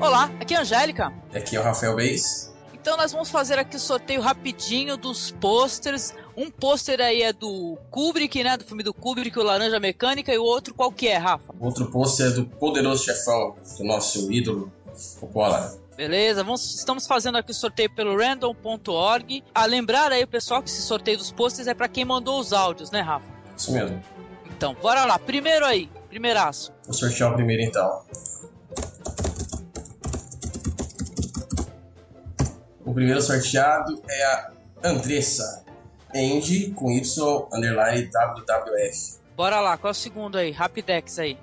Olá, aqui é a Angélica. Aqui é o Rafael Beis. Então nós vamos fazer aqui o sorteio rapidinho dos posters. Um pôster aí é do Kubrick, né? Do filme do Kubrick, o Laranja Mecânica, e o outro qual que é, Rafa? O outro pôster é do Poderoso Chefão, do nosso ídolo Coppola. Beleza, vamos, estamos fazendo aqui o sorteio pelo random.org. A lembrar aí o pessoal que esse sorteio dos posters é para quem mandou os áudios, né, Rafa? Isso mesmo. Então, bora lá. Primeiro aí, primeiraço. Vou sortear o primeiro então. O primeiro sorteado é a Andressa Andy com Y underline WWF. Bora lá, qual é o segundo aí? Rapidex aí.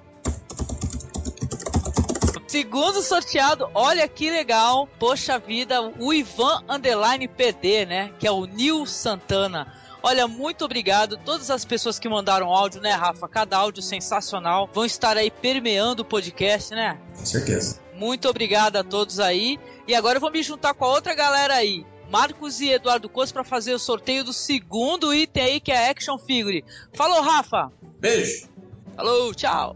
Segundo sorteado, olha que legal. Poxa vida, o Ivan Underline PD, né? Que é o Nil Santana. Olha, muito obrigado. Todas as pessoas que mandaram áudio, né, Rafa? Cada áudio sensacional. Vão estar aí permeando o podcast, né? Com certeza. Muito obrigado a todos aí. E agora eu vou me juntar com a outra galera aí. Marcos e Eduardo Costa para fazer o sorteio do segundo item aí, que é a Action Figure. Falou, Rafa! Beijo! Falou, tchau!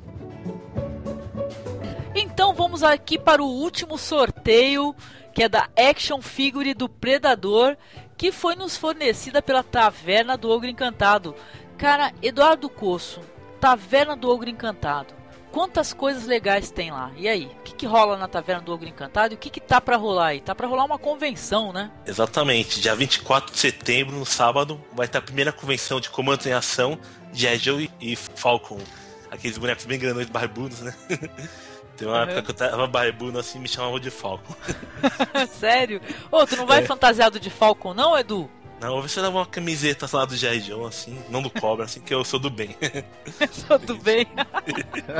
Então vamos aqui para o último sorteio, que é da Action Figure do Predador, que foi nos fornecida pela Taverna do Ogro Encantado. Cara, Eduardo Coço, Taverna do Ogro Encantado. Quantas coisas legais tem lá? E aí? O que, que rola na Taverna do Ogro Encantado? E o que, que tá para rolar aí? Tá para rolar uma convenção, né? Exatamente. Dia 24 de setembro, no sábado, vai ter a primeira convenção de comandos em ação de Joe e Falcon. Aqueles bonecos bem grandões barbudos, né? Tem uma uhum. época que eu tava barbudo assim me chamavam de Falcon. Sério? Ô, tu não vai é. fantasiado de Falcon, não, Edu? Não, vou ver se eu levo uma camiseta lá do G.I. Joe, assim, não do Cobra, assim, que eu sou do bem. sou do bem.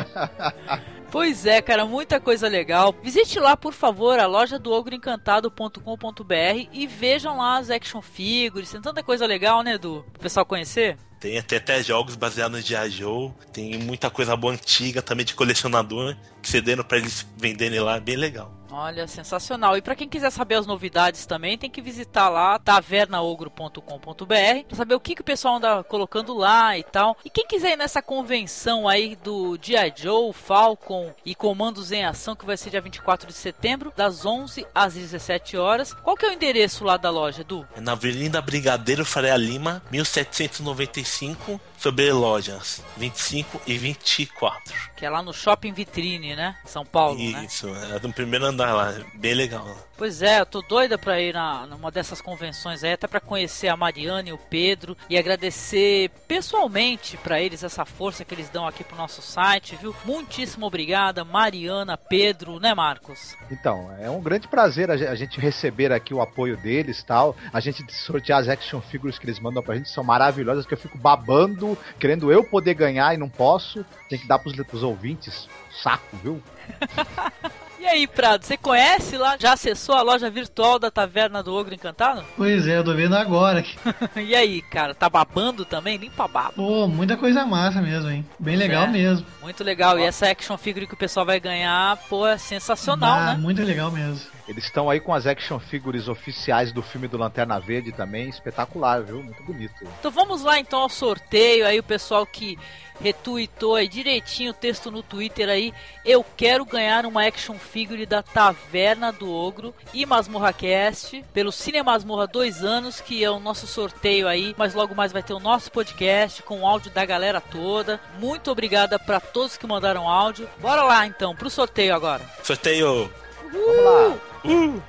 pois é, cara, muita coisa legal. Visite lá, por favor, a loja do ogroencantado.com.br e vejam lá as action figures. Tem tanta coisa legal, né, Edu? Pro pessoal conhecer. Tem, tem até jogos baseados em G.I. Joe. Tem muita coisa boa antiga também de colecionador que cedendo para eles venderem lá, bem legal. Olha, sensacional. E para quem quiser saber as novidades também, tem que visitar lá tavernaogro.com.br para saber o que, que o pessoal anda colocando lá e tal. E quem quiser ir nessa convenção aí do G.I. Joe, Falcon e Comandos em Ação, que vai ser dia 24 de setembro, das 11 às 17 horas. Qual que é o endereço lá da loja, Du? É na Avenida Brigadeiro Faria Lima, 1795 sobre lojas 25 e 24. Que é lá no Shopping Vitrine, né? São Paulo, né? Isso, né? é no primeiro andar lá, bem legal. Pois é, eu tô doida pra ir na, numa dessas convenções aí, até pra conhecer a Mariana e o Pedro e agradecer pessoalmente para eles essa força que eles dão aqui pro nosso site, viu? Muitíssimo obrigada, Mariana, Pedro, né, Marcos? Então, é um grande prazer a gente receber aqui o apoio deles tal, a gente sortear as action figures que eles mandam pra gente, são maravilhosas, que eu fico babando, querendo eu poder ganhar e não posso, tem que dar pros, pros ouvintes, saco, viu? E aí, Prado, você conhece lá? Já acessou a loja virtual da Taverna do Ogro Encantado? Pois é, eu tô vendo agora. e aí, cara, tá babando também? Limpa baba. Pô, muita coisa massa mesmo, hein? Bem legal é, mesmo. Muito legal. E essa action figure que o pessoal vai ganhar, pô, é sensacional, bah, né? Muito legal mesmo. Eles estão aí com as action figures oficiais do filme do Lanterna Verde também, espetacular, viu? Muito bonito. Então vamos lá então ao sorteio aí, o pessoal que retuitou aí direitinho o texto no Twitter aí. Eu quero ganhar uma action figure da Taverna do Ogro e Masmorra Cast pelo Cine Masmorra dois anos, que é o nosso sorteio aí. Mas logo mais vai ter o nosso podcast com o áudio da galera toda. Muito obrigada para todos que mandaram áudio. Bora lá então pro sorteio agora. Sorteio. Uhul. Vamos lá. Uh.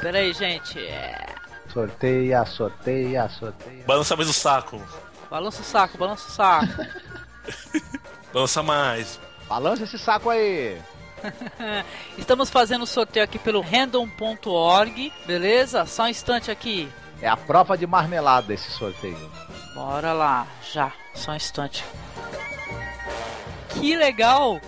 Pera aí, gente. É... Sorteia, sorteia, sorteia. Balança mais o saco. Balança o saco, balança o saco. balança mais. Balança esse saco aí. Estamos fazendo o sorteio aqui pelo random.org, beleza? Só um instante aqui. É a prova de marmelada esse sorteio. Bora lá, já, só um instante. Que legal!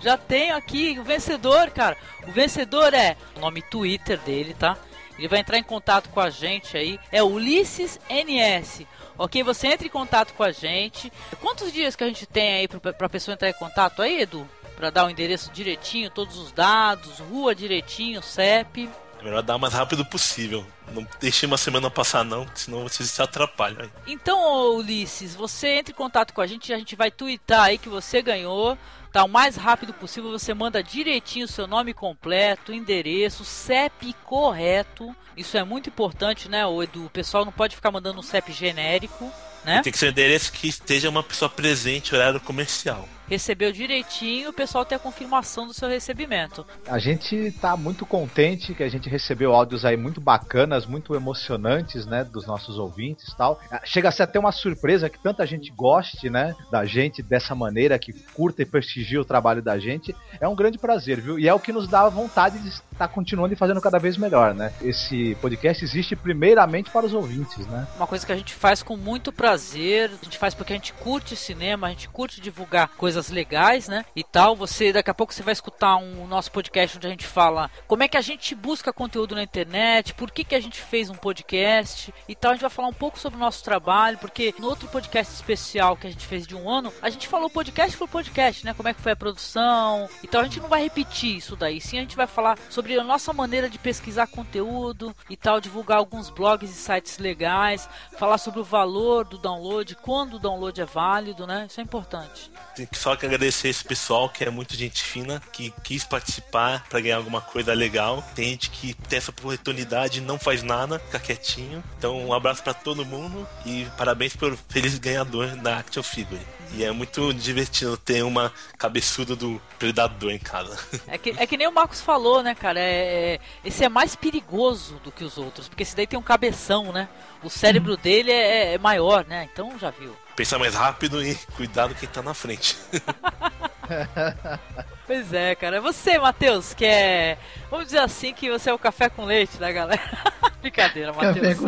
Já tenho aqui o vencedor, cara. O vencedor é o nome Twitter dele, tá? Ele vai entrar em contato com a gente aí. É Ulisses NS. Ok, você entra em contato com a gente. Quantos dias que a gente tem aí pra, pra pessoa entrar em contato aí, Edu? Pra dar o endereço direitinho, todos os dados, rua direitinho, CEP. É melhor dar o mais rápido possível. Não deixe uma semana passar, não, senão vocês se atrapalham. Então, Ulisses, você entre em contato com a gente, a gente vai twittar aí que você ganhou. Tá, o mais rápido possível, você manda direitinho o seu nome completo, endereço, CEP correto. Isso é muito importante, né, o Edu? O pessoal não pode ficar mandando um CEP genérico, né? Tem que ser um endereço que esteja uma pessoa presente, horário comercial recebeu direitinho, o pessoal tem a confirmação do seu recebimento. A gente tá muito contente que a gente recebeu áudios aí muito bacanas, muito emocionantes, né, dos nossos ouvintes e tal. Chega a ser até uma surpresa que tanta gente goste, né, da gente dessa maneira, que curta e prestigia o trabalho da gente. É um grande prazer, viu? E é o que nos dá vontade de estar continuando e fazendo cada vez melhor, né? Esse podcast existe primeiramente para os ouvintes, né? Uma coisa que a gente faz com muito prazer, a gente faz porque a gente curte cinema, a gente curte divulgar coisas coisas legais, né? E tal. Você daqui a pouco você vai escutar um nosso podcast onde a gente fala como é que a gente busca conteúdo na internet, por que, que a gente fez um podcast e tal. A gente vai falar um pouco sobre o nosso trabalho, porque no outro podcast especial que a gente fez de um ano, a gente falou podcast por podcast, né? Como é que foi a produção. Então a gente não vai repetir isso daí. Sim, a gente vai falar sobre a nossa maneira de pesquisar conteúdo e tal, divulgar alguns blogs e sites legais, falar sobre o valor do download, quando o download é válido, né? Isso é importante. Tem que só que agradecer esse pessoal que é muito gente fina, que quis participar para ganhar alguma coisa legal. Tem gente que tem essa oportunidade não faz nada, fica quietinho. Então, um abraço para todo mundo e parabéns pelo feliz ganhador da Action Figure. E é muito divertido ter uma cabeçuda do predador em casa. É que, é que nem o Marcos falou, né, cara? É, é, esse é mais perigoso do que os outros, porque esse daí tem um cabeção, né? O cérebro dele é, é maior, né? Então já viu. Pensar mais rápido e cuidado quem tá na frente. pois é, cara. Você, Matheus, que é. Vamos dizer assim que você é o café com leite da galera. Brincadeira, Matheus.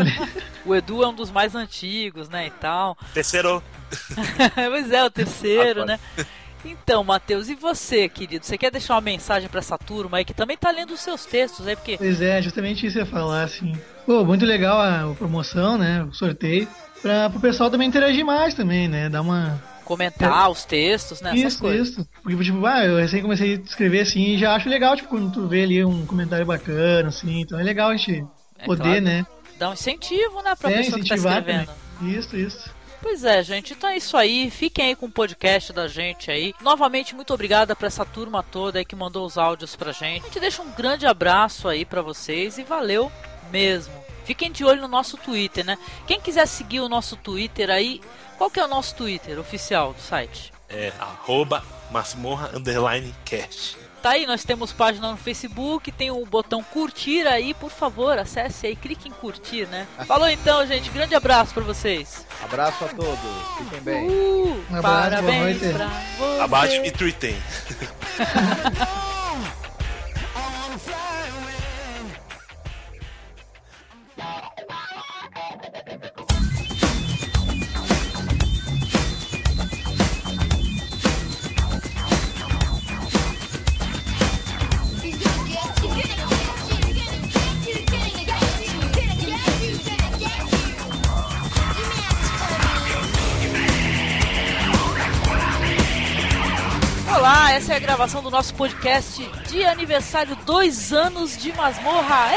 O Edu é um dos mais antigos, né? E tal. Terceiro. pois é, o terceiro, ah, né? Então, Matheus, e você, querido? Você quer deixar uma mensagem para essa turma aí que também tá lendo os seus textos aí, porque. Pois é, justamente isso ia falar, assim. Pô, muito legal a promoção, né? O sorteio para o pessoal também interagir mais também, né? Dar uma comentar é. os textos, né? Isso, isso. Porque, tipo, ah, eu recém comecei a escrever assim e já acho legal, tipo, quando tu vê ali um comentário bacana, assim, então é legal a gente é poder, claro. né? Dar um incentivo, né, pra é, pessoa que tá escrevendo. Também. Isso, isso. Pois é, gente, então é isso aí. Fiquem aí com o podcast da gente aí. Novamente, muito obrigada para essa turma toda aí que mandou os áudios pra gente. A gente deixa um grande abraço aí para vocês e valeu mesmo. Fiquem de olho no nosso Twitter, né? Quem quiser seguir o nosso Twitter aí, qual que é o nosso Twitter oficial do site? É arroba masmorra underline cast. Tá aí, nós temos página no Facebook, tem o botão curtir aí, por favor, acesse aí, clique em curtir, né? Falou então, gente, grande abraço para vocês. Abraço a todos, fiquem bem. Uh, um abraço, parabéns pra você. Abaixo e tweetem. Olá, essa é a gravação do nosso podcast de aniversário, dois anos de masmorra.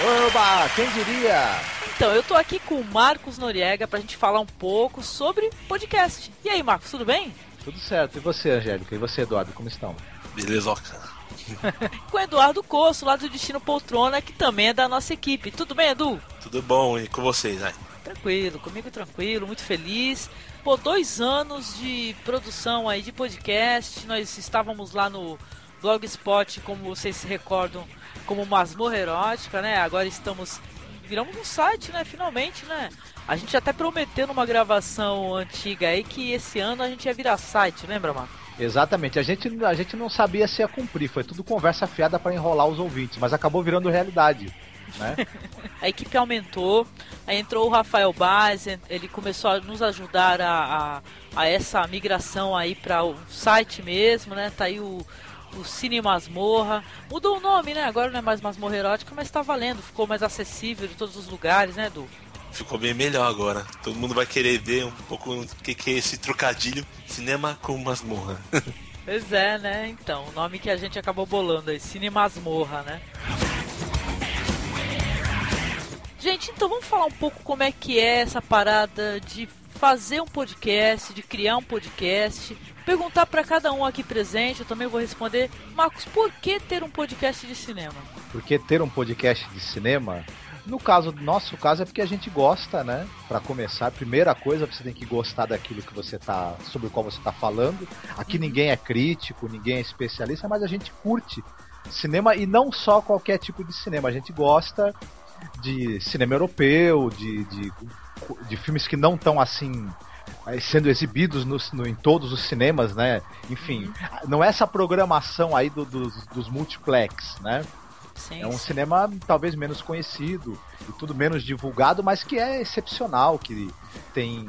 Oba, quem diria? Então, eu tô aqui com o Marcos Noriega pra gente falar um pouco sobre podcast. E aí, Marcos, tudo bem? Tudo certo. E você, Angélica? E você, Eduardo, como estão? Beleza, com o Eduardo Coço, lá do Destino Poltrona, que também é da nossa equipe. Tudo bem, Edu? Tudo bom, e com vocês, aí? Tranquilo, comigo tranquilo, muito feliz. Pô, dois anos de produção aí de podcast. Nós estávamos lá no Blogspot, como vocês se recordam, como Masmorra Erótica, né? Agora estamos. Viramos um site, né? Finalmente, né? A gente até prometeu numa gravação antiga aí que esse ano a gente ia virar site, lembra, Marco? Exatamente, a gente, a gente não sabia se ia cumprir, foi tudo conversa fiada para enrolar os ouvintes, mas acabou virando realidade. Né? a equipe aumentou, aí entrou o Rafael Baz, ele começou a nos ajudar a, a, a essa migração aí para o site mesmo, né? Tá aí o, o Cine Masmorra. Mudou o nome, né? Agora não é mais Masmorra Erótica, mas tá valendo, ficou mais acessível de todos os lugares, né, Edu? Ficou bem melhor agora. Todo mundo vai querer ver um pouco o que, que é esse trocadilho cinema com masmorra. Pois é, né? Então, o nome que a gente acabou bolando aí, Cine Masmorra, né? Gente, então vamos falar um pouco como é que é essa parada de fazer um podcast, de criar um podcast. Perguntar para cada um aqui presente, eu também vou responder. Marcos, por que ter um podcast de cinema? Por que ter um podcast de cinema? No caso, nosso caso é porque a gente gosta, né? Para começar, primeira coisa, você tem que gostar daquilo que você tá, sobre o qual você tá falando. Aqui ninguém é crítico, ninguém é especialista, mas a gente curte cinema e não só qualquer tipo de cinema. A gente gosta de cinema europeu, de, de, de filmes que não estão assim sendo exibidos no, no, em todos os cinemas, né? Enfim, não é essa programação aí do, dos, dos multiplex, né? Sim, é um sim. cinema talvez menos conhecido e tudo menos divulgado, mas que é excepcional, que tem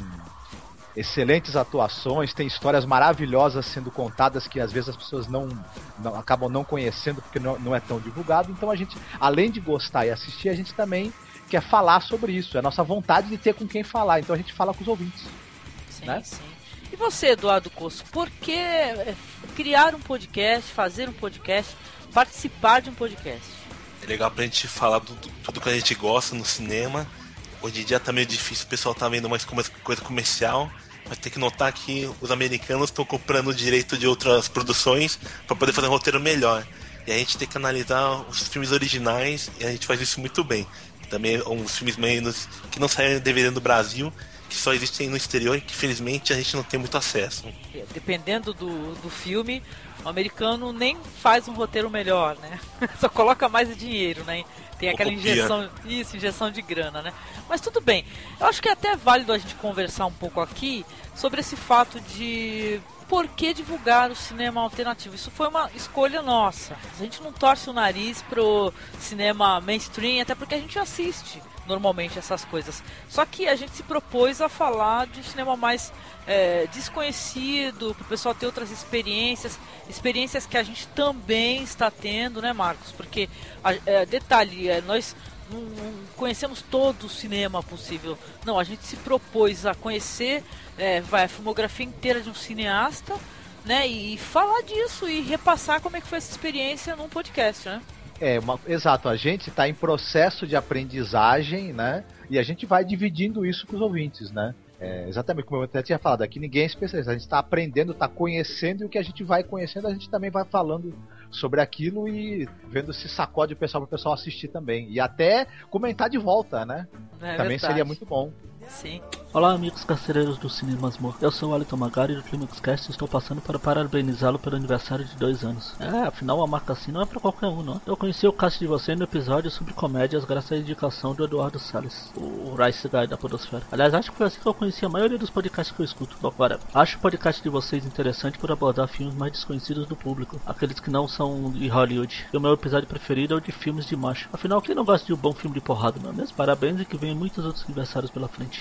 excelentes atuações, tem histórias maravilhosas sendo contadas que às vezes as pessoas não, não acabam não conhecendo porque não, não é tão divulgado. Então a gente, além de gostar e assistir, a gente também quer falar sobre isso. É a nossa vontade de ter com quem falar. Então a gente fala com os ouvintes. Sim, né? sim. E você, Eduardo Coço, por que é, criar um podcast, fazer um podcast, participar de um podcast? É legal pra gente falar do, tudo que a gente gosta no cinema. Hoje em dia tá meio difícil, o pessoal tá vendo mais como coisa comercial. Mas tem que notar que os americanos estão comprando o direito de outras produções para poder fazer um roteiro melhor. E a gente tem que analisar os filmes originais e a gente faz isso muito bem. Também uns filmes menos que não saem DVD no Brasil, que só existem no exterior e que felizmente a gente não tem muito acesso. É, dependendo do, do filme, o americano nem faz um roteiro melhor, né? Só coloca mais dinheiro, né? Tem aquela injeção, isso, injeção de grana, né? Mas tudo bem. Eu acho que é até válido a gente conversar um pouco aqui sobre esse fato de por que divulgar o cinema alternativo? Isso foi uma escolha nossa. A gente não torce o nariz pro cinema mainstream, até porque a gente assiste normalmente essas coisas. Só que a gente se propôs a falar de cinema mais é, desconhecido, para o pessoal ter outras experiências, experiências que a gente também está tendo, né, Marcos? Porque, é, detalhe, é, nós não, não, conhecemos todo o cinema possível. Não, a gente se propôs a conhecer é, vai, a filmografia inteira de um cineasta, né? E, e falar disso e repassar como é que foi essa experiência num podcast, né? É, uma, exato, a gente está em processo de aprendizagem, né? E a gente vai dividindo isso com os ouvintes, né? É, exatamente como eu até tinha falado, aqui ninguém é especialista, a gente está aprendendo, está conhecendo e o que a gente vai conhecendo a gente também vai falando sobre aquilo e vendo se sacode o pessoal para o pessoal assistir também. E até comentar de volta, né? É, também verdade. seria muito bom. Sim. Olá, amigos carcereiros do Cinemas Mor. Eu sou o Alito Magari do Climax Cast e estou passando para parabenizá-lo pelo aniversário de dois anos. É, afinal, a marca assim não é para qualquer um, não. Eu conheci o cast de você no episódio sobre comédias graças à indicação do Eduardo Salles, o Rice Guy da Podosfera. Aliás, acho que foi assim que eu conheci a maioria dos podcasts que eu escuto. Agora, acho o podcast de vocês interessante por abordar filmes mais desconhecidos do público, aqueles que não são de Hollywood. E o meu episódio preferido é o de filmes de macho. Afinal, quem não gosta de um bom filme de porrada, não é mesmo? Parabéns e que venham muitos outros aniversários pela frente.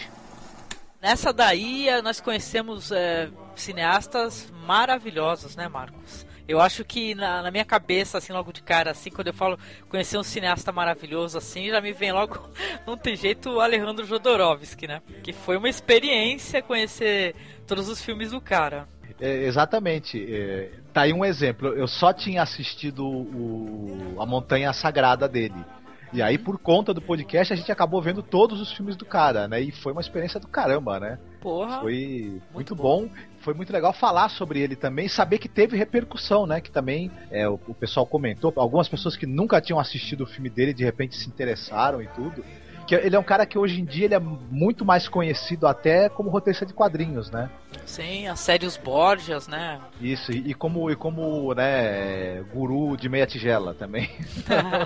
Nessa daí nós conhecemos é, cineastas maravilhosos, né, Marcos? Eu acho que na, na, minha cabeça, assim, logo de cara, assim, quando eu falo conhecer um cineasta maravilhoso, assim, já me vem logo, não tem jeito, o Alejandro Jodorowsky, né? Que foi uma experiência conhecer todos os filmes do cara. É, exatamente. É, tá aí um exemplo. Eu só tinha assistido o, A Montanha Sagrada dele. E aí, por conta do podcast, a gente acabou vendo todos os filmes do cara, né? E foi uma experiência do caramba, né? Porra. Foi muito, muito bom. bom. Foi muito legal falar sobre ele também, saber que teve repercussão, né? Que também é, o, o pessoal comentou. Algumas pessoas que nunca tinham assistido o filme dele de repente se interessaram e tudo que ele é um cara que hoje em dia ele é muito mais conhecido até como roteirista de quadrinhos, né? Sim, a série Os Borgias, né? Isso, e, como, e como né, guru de meia tigela também.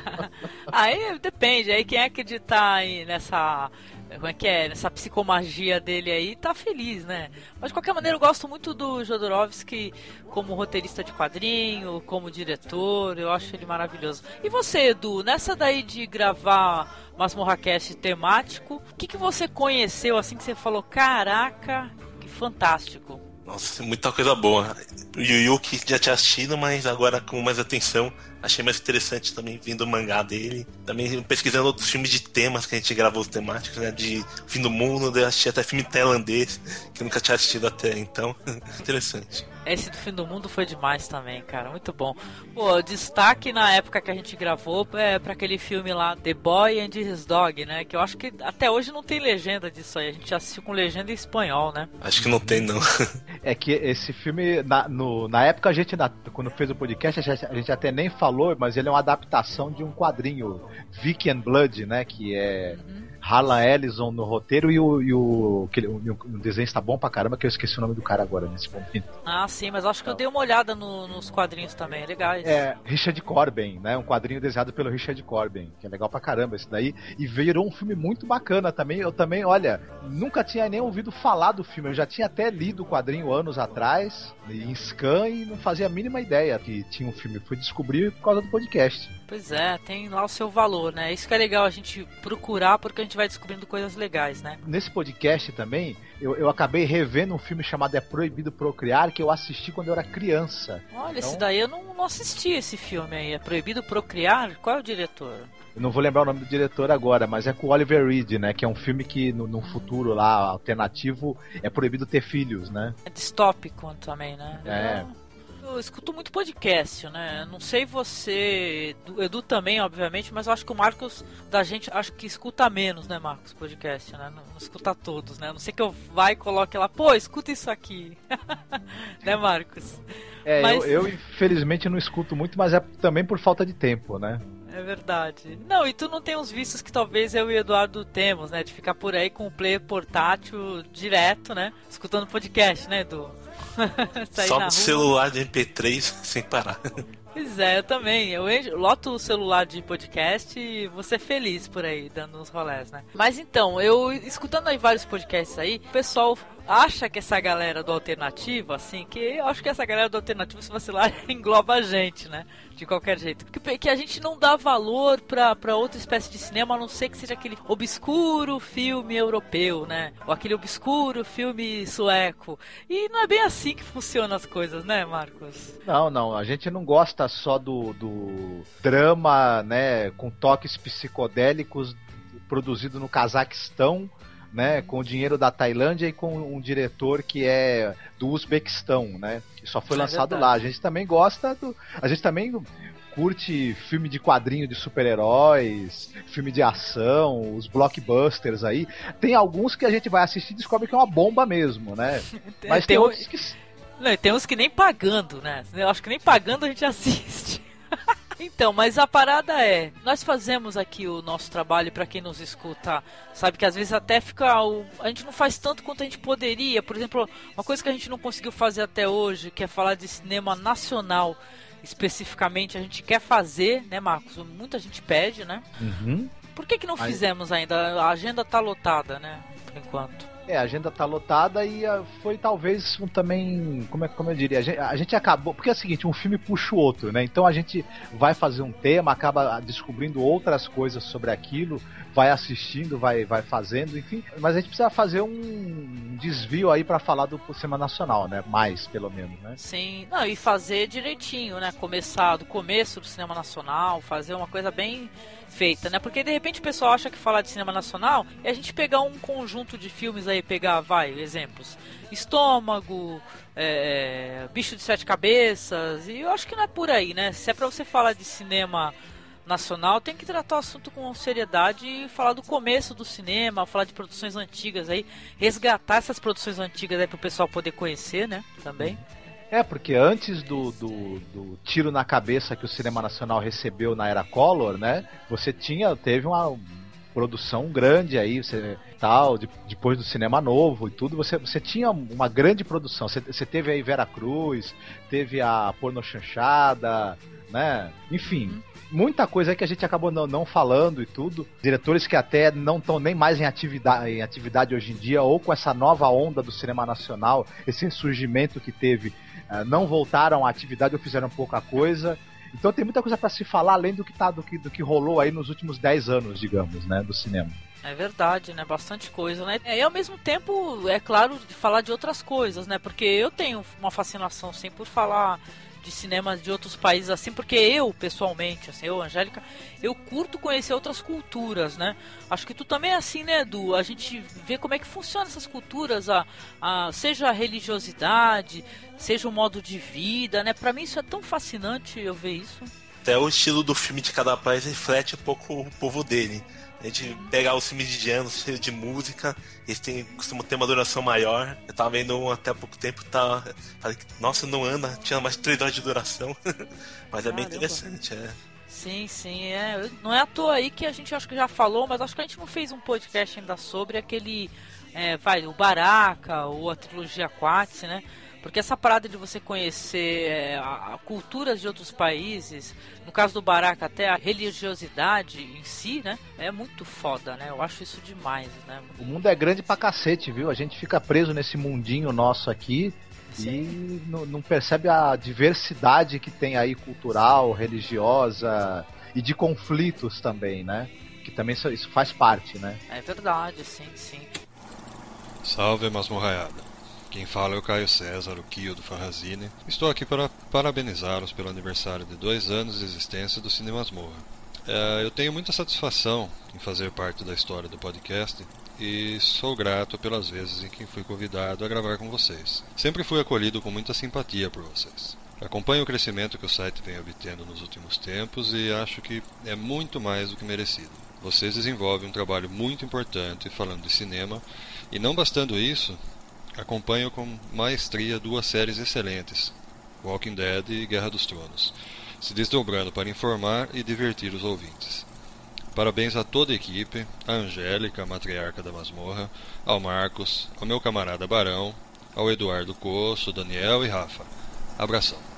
aí depende, aí quem acreditar aí nessa como é que é, nessa psicomagia dele aí, tá feliz, né? Mas de qualquer maneira eu gosto muito do Jodorowsky como roteirista de quadrinho, como diretor, eu acho ele maravilhoso. E você, Edu, nessa daí de gravar Masmorra Cast temático, o que, que você conheceu assim que você falou, caraca, fantástico? Nossa, muita coisa boa. O Yu Yu que já tinha assistido, mas agora com mais atenção, Achei mais interessante também vindo o mangá dele. Também pesquisando outros filmes de temas que a gente gravou os temáticos, né? De fim do mundo, eu assisti até filme tailandês, que eu nunca tinha assistido até então. interessante. Esse do fim do mundo foi demais também, cara. Muito bom. Pô, destaque na época que a gente gravou é pra aquele filme lá, The Boy and His Dog, né? Que eu acho que até hoje não tem legenda disso aí. A gente assistiu com legenda em espanhol, né? Acho que não tem, não. É que esse filme, na, no, na época a gente, na, quando fez o podcast, a gente, a gente, até nem falou, mas ele é uma adaptação de um quadrinho, Vicky and Blood, né? Que é. Uhum Harlan Ellison no roteiro e o, e o, que, o, o, desenho está bom pra caramba, que eu esqueci o nome do cara agora nesse momento. Ah, sim, mas acho que eu dei uma olhada no, nos quadrinhos também, legais. É, Richard Corben, né? Um quadrinho desenhado pelo Richard Corben, que é legal pra caramba esse daí. E virou um filme muito bacana também. Eu também, olha, nunca tinha nem ouvido falar do filme. Eu já tinha até lido o quadrinho anos atrás, em scan, e não fazia a mínima ideia que tinha um filme. Fui descobrir por causa do podcast. Pois é, tem lá o seu valor, né? Isso que é legal a gente procurar porque a gente vai descobrindo coisas legais, né? Nesse podcast também, eu, eu acabei revendo um filme chamado É Proibido Procriar, que eu assisti quando eu era criança. Olha, então... esse daí eu não, não assisti esse filme aí. É Proibido Procriar? Qual é o diretor? Eu não vou lembrar o nome do diretor agora, mas é com o Oliver Reed, né? Que é um filme que no, no futuro lá, alternativo, é proibido ter filhos, né? É distópico também, né? É eu escuto muito podcast, né? Não sei você, Edu também, obviamente, mas eu acho que o Marcos da gente acho que escuta menos, né, Marcos, podcast, né? Não, não escuta todos, né? Não sei que eu vai e coloque lá, pô, escuta isso aqui. né, Marcos? É, mas... eu, eu infelizmente não escuto muito, mas é também por falta de tempo, né? É verdade. Não, e tu não tem uns vícios que talvez eu e o Eduardo temos, né? De ficar por aí com o player portátil direto, né? Escutando podcast, né, Edu? Só no celular de MP3 sem parar. Pois é, eu também. Eu loto o celular de podcast e vou ser feliz por aí, dando uns rolés, né? Mas então, eu escutando aí vários podcasts aí, o pessoal acha que essa galera do alternativo, assim, que acho que essa galera do alternativo, se vacilar, engloba a gente, né? De qualquer jeito. Que, que a gente não dá valor pra, pra outra espécie de cinema, a não ser que seja aquele obscuro filme europeu, né? Ou aquele obscuro filme sueco. E não é bem assim que funcionam as coisas, né, Marcos? Não, não. A gente não gosta só do, do drama, né, com toques psicodélicos produzido no Cazaquistão né, com o dinheiro da Tailândia e com um diretor que é do Uzbequistão, né? Que só foi é lançado verdade. lá. A gente também gosta do, a gente também curte filme de quadrinho de super-heróis, filme de ação, os blockbusters aí. Tem alguns que a gente vai assistir e descobre que é uma bomba mesmo, né? Mas tem, tem outros que não, tem uns que nem pagando, né? Eu acho que nem pagando a gente assiste. Então, mas a parada é, nós fazemos aqui o nosso trabalho para quem nos escuta, sabe que às vezes até fica o, a gente não faz tanto quanto a gente poderia. Por exemplo, uma coisa que a gente não conseguiu fazer até hoje, que é falar de cinema nacional especificamente, a gente quer fazer, né, Marcos? Muita gente pede, né? Uhum. Por que que não fizemos ainda? A agenda tá lotada, né, por enquanto. É, a agenda tá lotada e uh, foi talvez um, também, como é como eu diria, a gente, a gente, acabou, porque é o seguinte, um filme puxa o outro, né? Então a gente vai fazer um tema, acaba descobrindo outras coisas sobre aquilo, vai assistindo, vai, vai fazendo, enfim. Mas a gente precisa fazer um desvio aí para falar do cinema nacional, né? Mais, pelo menos, né? Sim, não, e fazer direitinho, né? Começar do começo do cinema nacional, fazer uma coisa bem feita, né? Porque de repente o pessoal acha que falar de cinema nacional é a gente pegar um conjunto de filmes aí, pegar, vai, exemplos, Estômago, é, Bicho de Sete Cabeças, e eu acho que não é por aí, né? Se é pra você falar de cinema nacional, tem que tratar o assunto com seriedade e falar do começo do cinema, falar de produções antigas aí, resgatar essas produções antigas aí pro pessoal poder conhecer, né? Também. É, porque antes do, do, do, tiro na cabeça que o cinema nacional recebeu na era Collor, né? Você tinha, teve uma produção grande aí, você tal, de, depois do cinema novo e tudo, você, você tinha uma grande produção. Você, você teve aí Vera Cruz, teve a Porno Chanchada, né? Enfim. Muita coisa que a gente acabou não, não falando e tudo. Diretores que até não estão nem mais em atividade, em atividade hoje em dia, ou com essa nova onda do cinema nacional, esse surgimento que teve, não voltaram à atividade ou fizeram pouca coisa. Então tem muita coisa para se falar além do que, tá, do, que, do que rolou aí nos últimos 10 anos, digamos, né, do cinema. É verdade, né? Bastante coisa, né? E ao mesmo tempo, é claro, de falar de outras coisas, né? Porque eu tenho uma fascinação, sim, por falar de cinemas de outros países assim, porque eu, pessoalmente, assim, eu, Angélica, eu curto conhecer outras culturas, né? Acho que tu também é assim, né, Edu? A gente vê como é que funciona essas culturas, a, a, seja a religiosidade, seja o modo de vida, né? Pra mim isso é tão fascinante eu ver isso. Até o estilo do filme de cada país reflete um pouco o povo dele. A gente pegar os filmes de anos cheios de música, eles têm, costumam ter uma duração maior. Eu tava vendo um até há pouco tempo, tá. Falei, nossa, não anda, tinha mais de 3 horas de duração. mas é bem interessante, é. Sim, sim, é. Não é à toa aí que a gente acho que já falou, mas acho que a gente não fez um podcast ainda sobre aquele. É, vai, o Baraka ou a trilogia Quartz, né? Porque essa parada de você conhecer é, a, a culturas de outros países, no caso do Baraka até a religiosidade em si, né? É muito foda, né? Eu acho isso demais, né? O mundo é grande pra cacete, viu? A gente fica preso nesse mundinho nosso aqui Sim. e não, não percebe a diversidade que tem aí cultural, religiosa e de conflitos também, né? Que também isso faz parte, né? É verdade, sim, sim. Salve, masmorraiada. Quem fala é o Caio César, o Kio do Farrazine. Estou aqui para parabenizá-los pelo aniversário de dois anos de existência do Cinemas Morra. É, eu tenho muita satisfação em fazer parte da história do podcast e sou grato pelas vezes em que fui convidado a gravar com vocês. Sempre fui acolhido com muita simpatia por vocês. Acompanho o crescimento que o site vem obtendo nos últimos tempos e acho que é muito mais do que merecido. Vocês desenvolvem um trabalho muito importante falando de cinema e não bastando isso, acompanho com maestria duas séries excelentes, Walking Dead e Guerra dos Tronos, se desdobrando para informar e divertir os ouvintes. Parabéns a toda a equipe, a Angélica, a matriarca da masmorra, ao Marcos, ao meu camarada Barão, ao Eduardo Coço, Daniel e Rafa. Abração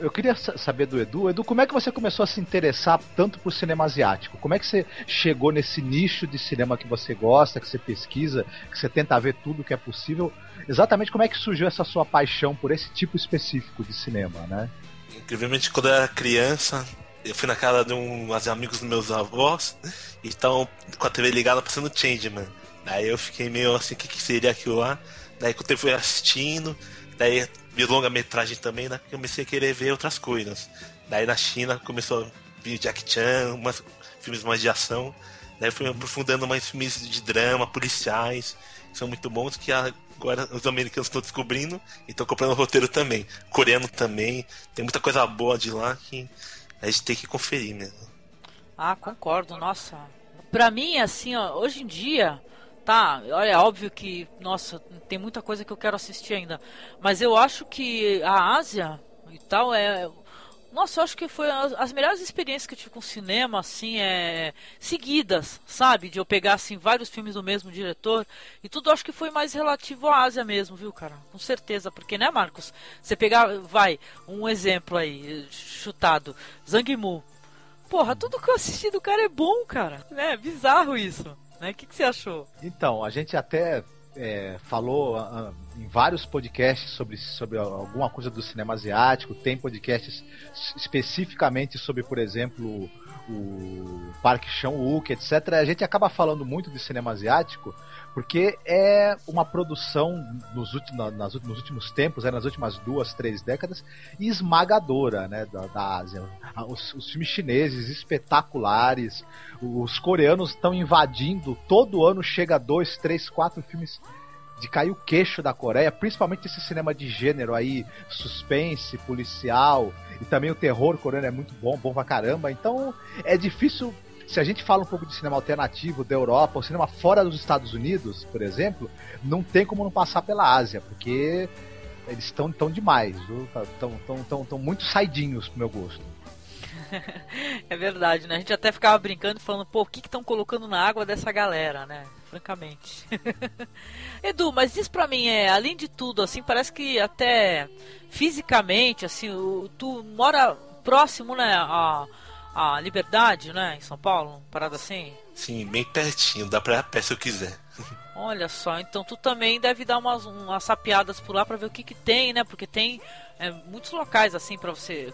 eu queria saber do Edu. Edu, como é que você começou a se interessar tanto por cinema asiático? Como é que você chegou nesse nicho de cinema que você gosta, que você pesquisa, que você tenta ver tudo que é possível? Exatamente como é que surgiu essa sua paixão por esse tipo específico de cinema, né? Incrivelmente, quando eu era criança, eu fui na casa de uns amigos dos meus avós e com a TV ligada passando Changeman. Daí eu fiquei meio assim, o que, que seria aquilo lá? Daí quando eu fui assistindo, daí vi longa-metragem também, né? Comecei a querer ver outras coisas. Daí na China começou a vir Jack Chan, umas filmes mais de ação. Daí fui aprofundando mais filmes de drama, policiais, que são muito bons, que agora os americanos estão descobrindo e estão comprando roteiro também. Coreano também. Tem muita coisa boa de lá que a gente tem que conferir mesmo. Ah, concordo, nossa. Pra mim, assim, ó, hoje em dia, tá, é óbvio que, nossa, tem muita coisa que eu quero assistir ainda. Mas eu acho que a Ásia e tal é. Nossa, eu acho que foi as, as melhores experiências que eu tive com cinema, assim, é. seguidas, sabe? De eu pegar, assim, vários filmes do mesmo diretor. E tudo acho que foi mais relativo à Ásia mesmo, viu, cara? Com certeza. Porque, né, Marcos? Você pegar, vai, um exemplo aí, chutado. Zhang Mu. Porra, tudo que eu assisti do cara é bom, cara. É bizarro isso né? O que, que você achou? Então, a gente até é, falou uh, em vários podcasts sobre, sobre alguma coisa do cinema asiático, tem podcasts especificamente sobre, por exemplo, o Park Chan-wook, etc. A gente acaba falando muito de cinema asiático porque é uma produção nos últimos, nas, nos últimos tempos, é, nas últimas duas, três décadas, esmagadora né, da, da Ásia. Os, os filmes chineses espetaculares, os coreanos estão invadindo, todo ano chega dois, três, quatro filmes de cair o queixo da Coreia, principalmente esse cinema de gênero aí, suspense, policial, e também o terror coreano é muito bom, bom pra caramba. Então é difícil se a gente fala um pouco de cinema alternativo da Europa, ou cinema fora dos Estados Unidos, por exemplo, não tem como não passar pela Ásia, porque eles estão tão demais, estão tão, tão, tão muito saidinhos pro meu gosto. é verdade, né? A gente até ficava brincando falando, pô, o que estão colocando na água dessa galera, né? Francamente. Edu, mas diz pra mim, é, além de tudo, assim, parece que até fisicamente, assim, tu mora próximo, né, a, a Liberdade, né, em São Paulo, parada assim? Sim, bem pertinho, dá pra ir a pé se eu quiser. Olha só, então tu também deve dar umas, umas sapiadas por lá pra ver o que que tem, né? Porque tem é, muitos locais assim para você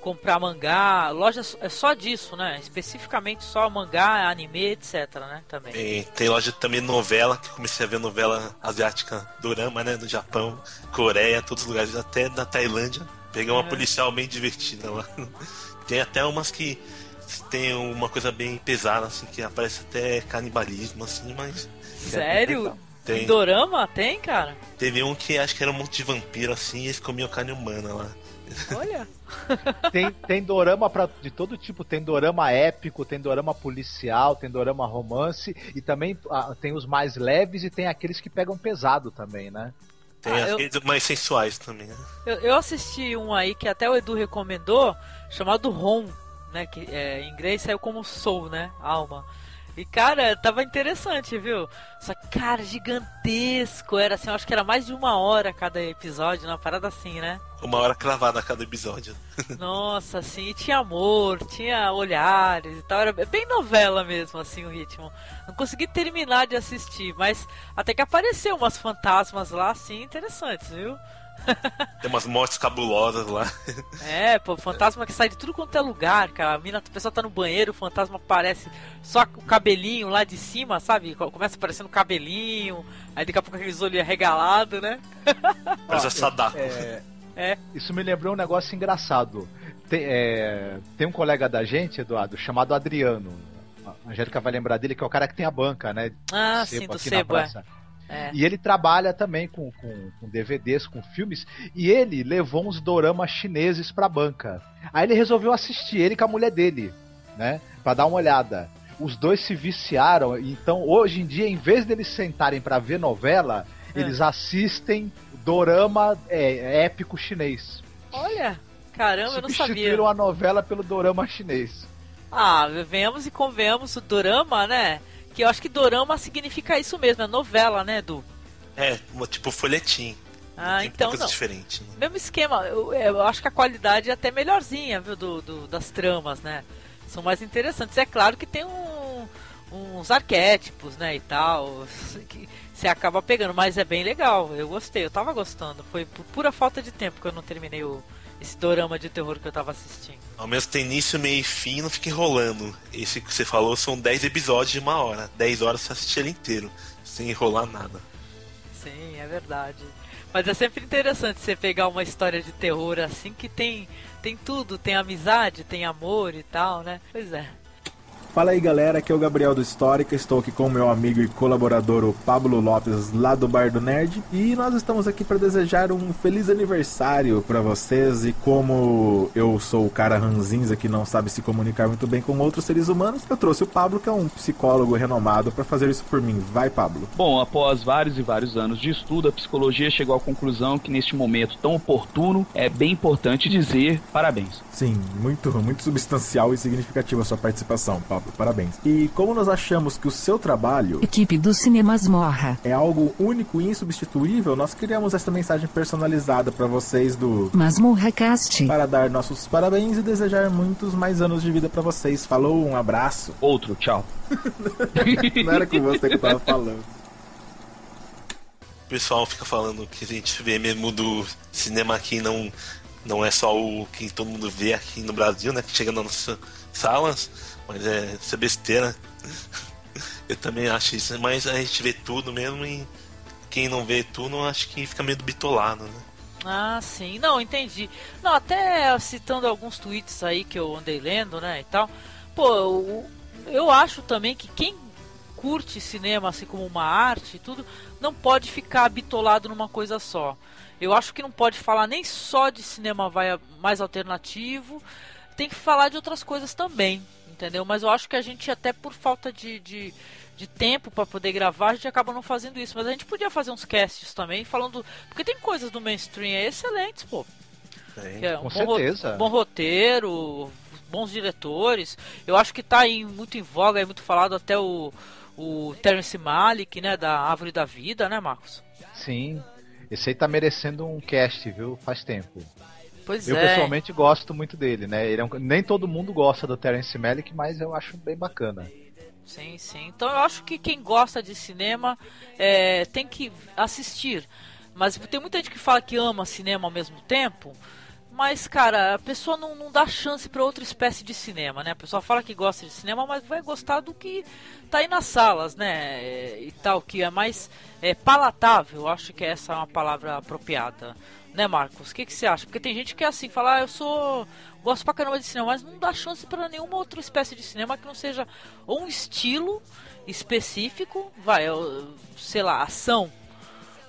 comprar mangá. Loja é só disso, né? Especificamente só mangá, anime, etc, né? Também. Tem, tem loja também novela, que comecei a ver novela asiática, dorama, né? No Japão, Coreia, todos os lugares, até na Tailândia. Peguei uma É. policial bem divertida lá. Tem até umas que tem uma coisa bem pesada, assim, que aparece até canibalismo, assim, mas Sério? tem. Dorama tem, cara? Teve um que acho que era um monte de vampiro, assim, e eles comiam carne humana lá. Olha. Tem, tem dorama pra, de todo tipo, tem dorama épico, tem dorama policial, tem dorama romance, e também ah, tem os mais leves e tem aqueles que pegam pesado também, né? Tem Ah, eu- aqueles mais sensuais também, né? Eu, eu assisti um aí que até o Edu recomendou, chamado Rom, né? Que é, em inglês saiu como Soul, né? Alma. E cara, tava interessante, viu? Só que, cara, gigantesco. Era assim, eu acho que era mais de uma hora cada episódio, uma parada assim, né? Uma hora cravada a cada episódio. Nossa, assim, e tinha amor, tinha olhares e tal. Era bem novela mesmo, assim, o ritmo. Não consegui terminar de assistir, mas até que apareceu umas fantasmas lá, assim, interessantes, viu? Tem umas mortes cabulosas lá. É, pô, fantasma que sai de tudo quanto é lugar, cara. A mina, a pessoa tá no banheiro, o fantasma aparece só o cabelinho lá de cima, sabe? Começa aparecendo o cabelinho, aí daqui a pouco aqueles olhos arregalados, né? Parece a Sadako. É, É. Isso me lembrou um negócio engraçado. Tem, é, tem um colega da gente, Eduardo, chamado Adriano. A Angélica vai lembrar dele, que é o cara que tem a banca, né? Ah, Sebo sim, do sebo, é. É. E ele trabalha também com, com, com DVDs, com filmes, e ele levou uns doramas chineses pra banca. Aí ele resolveu assistir, ele com a mulher dele, né? Pra dar uma olhada. Os dois se viciaram, então hoje em dia, em vez deles sentarem pra ver novela, É. eles assistem dorama é, épico chinês. Olha, caramba, eu não sabia. Substituíram a novela pelo dorama chinês. Ah, venhamos e convenhamos o dorama, né? Que eu acho que dorama significa isso mesmo, é novela, né, Edu? É, tipo folhetim. Ah, Tem então não. diferente. Né? Mesmo esquema, eu, eu acho que a qualidade é até melhorzinha, viu, do, do- das tramas, né? São mais interessantes. É claro que tem um- uns arquétipos, né, e tal, que você acaba pegando, mas é bem legal. Eu gostei, eu tava gostando. Foi por pura falta de tempo que eu não terminei o, esse dorama de terror que eu tava assistindo. Ao menos tem início, meio e fim e não fica enrolando. Esse que você falou são 10 episódios de uma hora. 10 horas você assiste ele inteiro, sem enrolar nada. Sim, é verdade. Mas é sempre interessante você pegar uma história de terror assim que tem tem tudo, tem amizade, tem amor e tal, né? Pois é. Fala aí galera, aqui é o Gabriel do Histórica, estou aqui com o meu amigo e colaborador o Pablo Lopes lá do Bar do Nerd e nós estamos aqui para desejar um feliz aniversário para vocês e como eu sou o cara ranzinza que não sabe se comunicar muito bem com outros seres humanos, eu trouxe o Pablo que é um psicólogo renomado para fazer isso por mim. Vai Pablo. Bom, após vários e vários anos de estudo, a psicologia chegou à conclusão que neste momento tão oportuno é bem importante dizer parabéns. Sim, muito, muito substancial e significativa a sua participação, Pablo. Parabéns. E como nós achamos que o seu trabalho Equipe do Cinemasmorra. é algo único e insubstituível, nós criamos essa mensagem personalizada para vocês do Masmorra Cast. para dar nossos parabéns e desejar muitos mais anos de vida para vocês. Falou, um abraço. Outro, tchau. Não era com você que eu tava falando. O pessoal fica falando que a gente vê mesmo do cinema aqui não, não é só o que todo mundo vê aqui no Brasil, né? Que chega nas nossas salas, mas é, isso é besteira. Eu também acho isso, mas a gente vê tudo mesmo e quem não vê tudo, acho que fica meio bitolado, né? Ah, sim. Não, entendi. Não, até citando alguns tweets aí que eu andei lendo, né, e tal. Pô, eu, eu acho também que quem curte cinema assim como uma arte e tudo, não pode ficar bitolado numa coisa só. Eu acho que não pode falar nem só de cinema mais alternativo, tem que falar de outras coisas também, entendeu? Mas eu acho que a gente até por falta de, de, de tempo para poder gravar, a gente acaba não fazendo isso. Mas a gente podia fazer uns casts também falando, porque tem coisas do mainstream aí excelentes, pô. Que é um Com bom ro- certeza. um bom roteiro, bons diretores. Eu acho que tá aí muito em voga, é muito falado até o, o Terence Malick, né, da Árvore da Vida, né, Marcos? Sim. Esse aí tá merecendo um cast, viu? Faz tempo. Pois Eu é. pessoalmente gosto muito dele, né? Ele é um- Nem todo mundo gosta do Terence Malick, mas eu acho bem bacana. Sim, sim. Então eu acho que quem gosta de cinema é, tem que assistir. Mas tem muita gente que fala que ama cinema ao mesmo tempo. Mas, cara, a pessoa não, não dá chance para outra espécie de cinema, né? A pessoa fala que gosta de cinema, mas vai gostar do que tá aí nas salas, né? É, e tal, que é mais é, palatável. Acho que essa é uma palavra apropriada. Né, Marcos? O que, que você acha? Porque tem gente que é assim, fala, ah, eu sou. gosto pra caramba de cinema, mas não dá chance para nenhuma outra espécie de cinema que não seja um estilo específico, vai, sei lá, ação.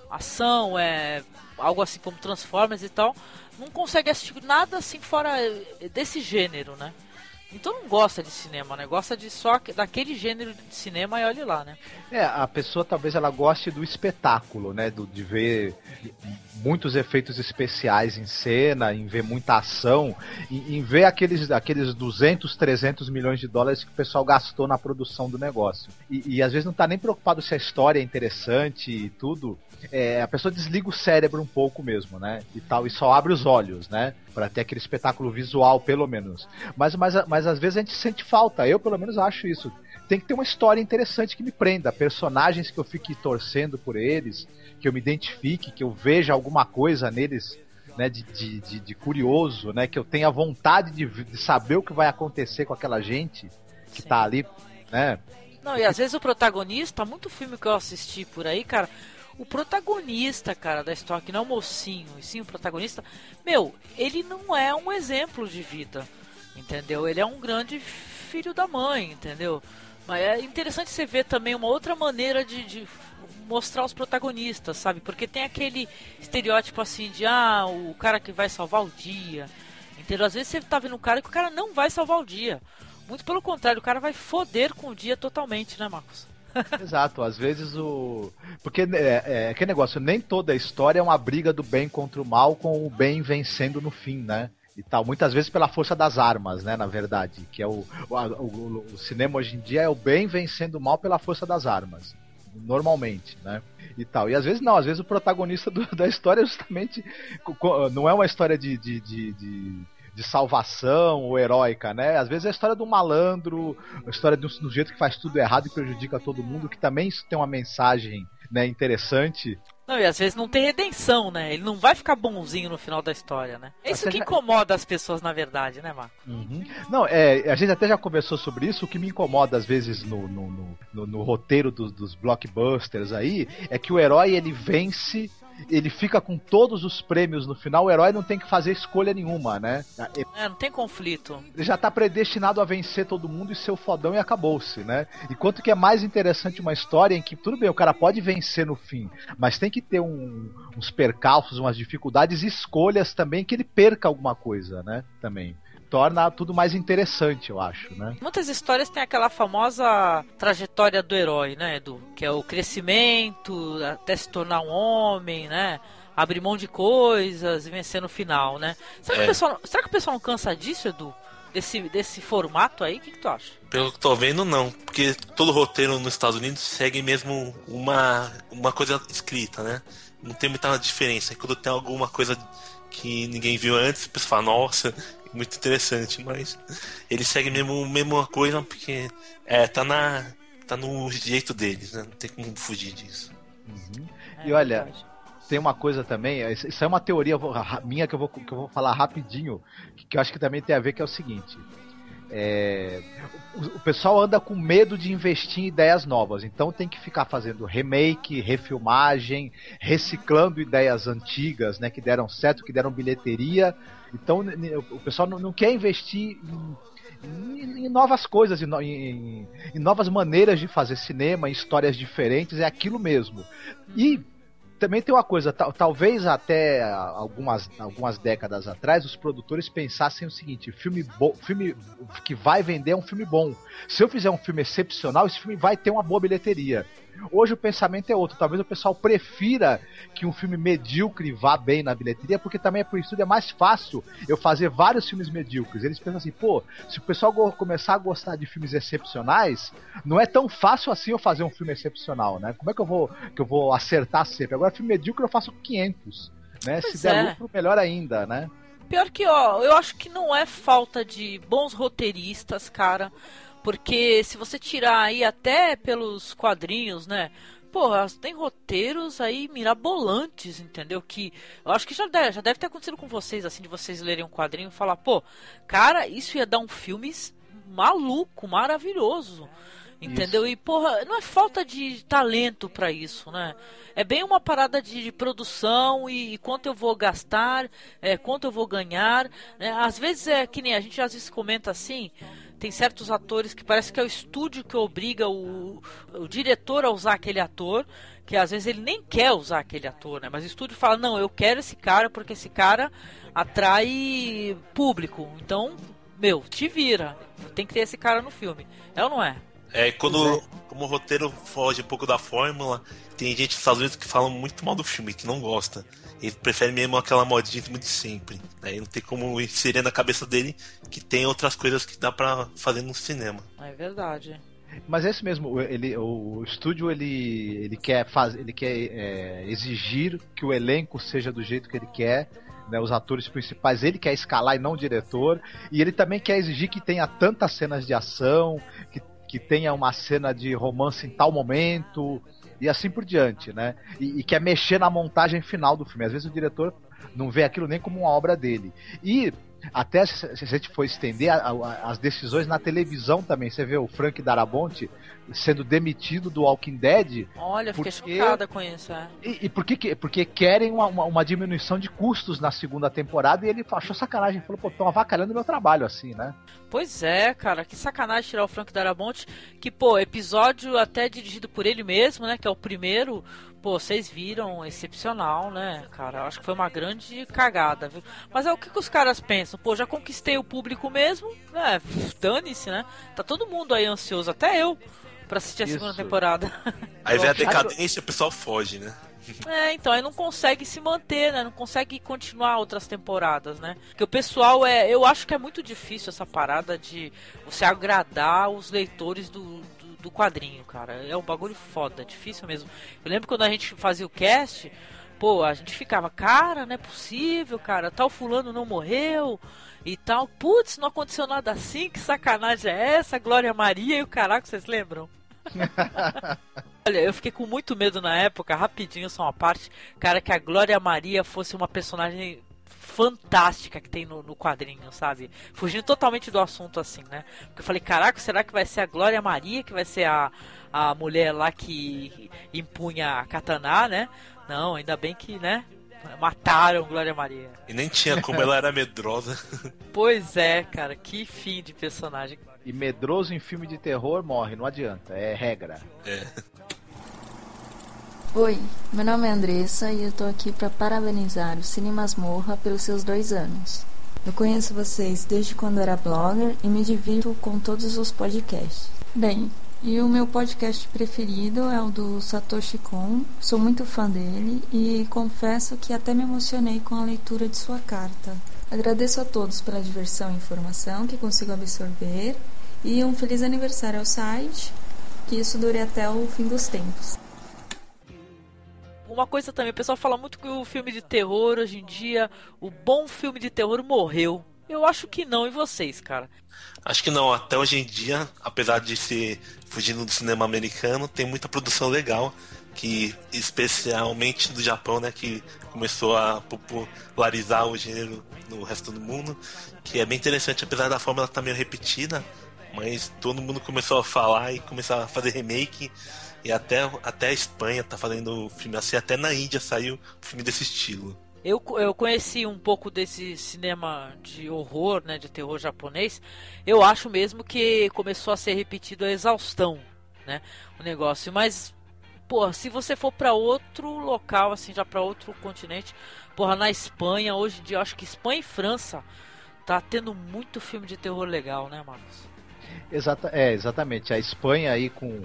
Ação, é algo assim como Transformers e tal não consegue assistir nada assim fora desse gênero, né? Então não gosta de cinema, né? Gosta de só daquele gênero de cinema e olhe lá, né? É, a pessoa talvez ela goste do espetáculo, né? Do, de ver muitos efeitos especiais em cena, em ver muita ação, em, em ver aqueles, aqueles 200, 300 milhões de dólares que o pessoal gastou na produção do negócio. E, e às vezes não tá nem preocupado se a história é interessante e tudo é, a pessoa desliga o cérebro um pouco mesmo, né? E tal, e só abre os olhos, né? Para ter aquele espetáculo visual, pelo menos. Mas, mas, mas às vezes a gente sente falta, eu pelo menos acho isso. Tem que ter uma história interessante que me prenda, personagens que eu fique torcendo por eles, que eu me identifique, que eu veja alguma coisa neles né, de, de, de, curioso, né, que eu tenha vontade de, de, saber o que vai acontecer com aquela gente que Sim. tá ali, né? Não, e às vezes o protagonista, muito filme que eu assisti por aí, cara, o protagonista, cara, da história, que não é o mocinho, e sim o protagonista, meu, ele não é um exemplo de vida, entendeu? Ele é um grande filho da mãe, entendeu? Mas é interessante você ver também uma outra maneira de, de mostrar os protagonistas, sabe? Porque tem aquele estereótipo assim de, ah, o cara que vai salvar o dia, entendeu? Às vezes você tá vendo um cara que o cara não vai salvar o dia. Muito pelo contrário, o cara vai foder com o dia totalmente, né, Marcos? Exato, às vezes o. Porque é, é, que negócio, nem toda a história é uma briga do bem contra o mal com o bem vencendo no fim, né? E tal, muitas vezes pela força das armas, né? Na verdade, que é o, o, o, o cinema hoje em dia é o bem vencendo o mal pela força das armas normalmente, né? E tal. E às vezes não, às vezes o protagonista do, da história é justamente não é uma história de, de, de, de de salvação ou heróica, né? Às vezes é a história do malandro, a história do, do jeito que faz tudo errado e prejudica todo mundo, que também isso tem uma mensagem né, interessante. Não, e às vezes não tem redenção, né? Ele não vai ficar bonzinho no final da história, né? É isso que incomoda as pessoas, na verdade, né, Marco? Uhum. Não, é, a gente até já conversou sobre isso. O que me incomoda, às vezes, no, no, no, no roteiro do, dos blockbusters aí, é que o herói, ele vence ele fica com todos os prêmios no final, o herói não tem que fazer escolha nenhuma, né? É, não tem conflito. Ele já tá predestinado a vencer todo mundo e ser o fodão e acabou-se, né? Enquanto que é mais interessante uma história em que, tudo bem, o cara pode vencer no fim, mas tem que ter um, uns percalços, umas dificuldades e escolhas também que ele perca alguma coisa, né? Também torna tudo mais interessante, eu acho, né? Muitas histórias têm aquela famosa trajetória do herói, né, Edu? Que é o crescimento até se tornar um homem, né? Abrir mão de coisas e vencer no final, né? Será, é. que, o pessoal, será que o pessoal não cansa disso, Edu? Desse, desse formato aí? O que, que tu acha? Pelo que tô vendo, não. Porque todo roteiro nos Estados Unidos segue mesmo uma, uma coisa escrita, né? Não tem muita diferença. Quando tem alguma coisa que ninguém viu antes, o pessoal fala, nossa, muito interessante, mas ele segue mesmo a mesma coisa porque é, tá na tá no jeito deles, né? Não tem como fugir disso. Uhum. e olha, tem uma coisa também, isso é uma teoria minha que eu vou, que eu vou falar rapidinho, que eu acho que também tem a ver que é o seguinte. É, o, o, pessoal anda com medo de investir em ideias novas, então tem que ficar fazendo remake, refilmagem, reciclando ideias antigas, né, que deram certo, que deram bilheteria. Então o pessoal não, não quer investir em, em, em, novas coisas, em, em, novas maneiras de fazer cinema, em histórias diferentes, é aquilo mesmo. E também tem uma coisa, talvez até algumas, algumas décadas atrás os produtores pensassem o seguinte: filme, bo, filme que vai vender é um filme bom. Se eu fizer um filme excepcional, esse filme vai ter uma boa bilheteria. Hoje o pensamento é outro. Talvez o pessoal prefira que um filme medíocre vá bem na bilheteria, porque também é por isso é mais fácil eu fazer vários filmes medíocres. Eles pensam assim, pô, se o pessoal começar a gostar de filmes excepcionais, não é tão fácil assim eu fazer um filme excepcional, né? Como é que eu vou, que eu vou acertar sempre? Agora, filme medíocre eu faço 500, né? Pois se der é. lucro, melhor ainda, né? Pior que, ó, eu acho que não é falta de bons roteiristas, cara porque se você tirar aí até pelos quadrinhos, né? porra, tem roteiros aí mirabolantes, entendeu? Que eu acho que já deve, já deve ter acontecido com vocês, assim, de vocês lerem um quadrinho e falar, pô, cara, isso ia dar um filme maluco, maravilhoso. Entendeu? Isso. E, porra, não é falta de talento para isso, né? É bem uma parada de, de produção e, e, quanto eu vou gastar, é, quanto eu vou ganhar. Né? Às vezes é que nem a gente às vezes comenta assim. Tem certos atores que parece que é o estúdio que obriga o, o diretor a usar aquele ator, que às vezes ele nem quer usar aquele ator, né? Mas o estúdio fala: não, eu quero esse cara porque esse cara atrai público. Então, meu, te vira. Tem que ter esse cara no filme. É ou não é? É, quando como o roteiro foge um pouco da fórmula, tem gente dos Estados Unidos que fala muito mal do filme, que não gosta. Ele prefere mesmo aquela modinha de sempre. Aí não tem como inserir na cabeça dele que tem outras coisas que dá para fazer no cinema. É verdade. Mas é isso mesmo, ele, o estúdio ele, ele quer, faz, ele quer é, exigir que o elenco seja do jeito que ele quer, né, os atores principais, ele quer escalar e não o diretor, e ele também quer exigir que tenha tantas cenas de ação, que que tenha uma cena de romance em tal momento e assim por diante, né? E, e quer mexer na montagem final do filme. Às vezes o diretor não vê aquilo nem como uma obra dele. E até se, a gente for estender a, a, as decisões na televisão também, você vê o Frank Darabonte sendo demitido do Walking Dead. Olha, fiquei porque... chocada com isso. É. E, e por que, porque querem uma, uma, uma, diminuição de custos na segunda temporada e ele achou sacanagem, falou, pô, estão avacalhando meu trabalho assim, né? Pois é, cara, que sacanagem tirar o Frank Darabonte, que, pô, episódio até dirigido por ele mesmo, né, que é o primeiro, pô, vocês viram, excepcional, né, cara, acho que foi uma grande cagada, viu? Mas é o que, que os caras pensam, pô, já conquistei o público mesmo, né, dane-se, né, tá todo mundo aí ansioso, até eu, pra assistir a Isso. segunda temporada. Aí vem a decadência e o pessoal foge, né? É, então, aí não consegue se manter, né? Não consegue continuar outras temporadas, né? Porque o pessoal é. Eu acho que é muito difícil essa parada de você agradar os leitores do, do, quadrinho, cara. É um bagulho foda, difícil mesmo. Eu lembro quando a gente fazia o cast, pô, a gente ficava, cara, não é possível, cara, tal fulano não morreu e tal. Putz, não aconteceu nada assim, que sacanagem é essa? Glória Maria e o caraca, vocês lembram? Olha, eu fiquei com muito medo na época, rapidinho só uma parte, cara, que a Glória Maria fosse uma personagem fantástica que tem no, no, quadrinho, sabe? Fugindo totalmente do assunto assim, né? Porque eu falei, caraca, será que vai ser a Glória Maria que vai ser a, a mulher lá que impunha a katana, né? Não, ainda bem que, né? Mataram Glória Maria. E nem tinha como ela era medrosa. pois é, cara, que fim de personagem. E medroso em filme de terror morre, não adianta, é regra. É. Oi, meu nome é Andressa e eu tô aqui para parabenizar o Cine Masmorra pelos seus dois anos. Eu conheço vocês desde quando era blogger e me divirto com todos os podcasts. Bem, e o meu podcast preferido é o do Satoshi Kon. Sou muito fã dele e confesso que até me emocionei com a leitura de sua carta. Agradeço a todos pela diversão e informação que consigo absorver e um feliz aniversário ao site, que isso dure até o fim dos tempos. Uma coisa também, o pessoal fala muito que o filme de terror hoje em dia, o bom filme de terror morreu. Eu acho que não, e vocês, cara? Acho que não, até hoje em dia, apesar de ser fugindo do cinema americano, tem muita produção legal que especialmente do Japão, né, que começou a popularizar o gênero no resto do mundo, que é bem interessante, apesar da fórmula estar tá meio repetida, mas todo mundo começou a falar e começou a fazer remake e até, até a Espanha tá fazendo filme assim, até na Índia saiu filme desse estilo. Eu, eu conheci um pouco desse cinema de horror, né, de terror japonês. Eu acho mesmo que começou a ser repetido a exaustão, né, o negócio. Mas, pô, se você for para outro local, assim, já para outro continente, porra, na Espanha, hoje em dia, acho que Espanha e França tá tendo muito filme de terror legal, né, Marcos? Exata, é, exatamente. A Espanha aí com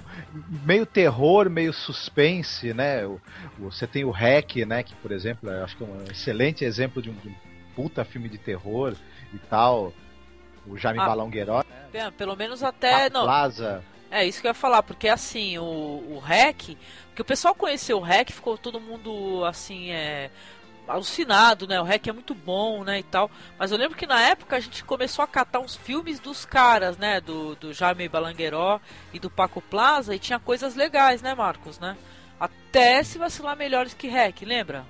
meio terror, meio suspense, né? você tem o Hack, né? Que, por exemplo, eu acho que é um excelente exemplo de um, de um puta filme de terror e tal. O Jaime ah, Balongueiro. É, pelo menos até. não. Plaza. É isso que eu ia falar, porque assim, o, o Hack, que o pessoal conheceu o Hack, ficou todo mundo assim, é, alucinado, né? O REC é muito bom, né? E tal. Mas eu lembro que na época a gente começou a catar uns filmes dos caras, né? Do, do Jaime Balangueró e do Paco Plaza e tinha coisas legais, né, Marcos, né? Até se vacilar melhores que Hack, lembra?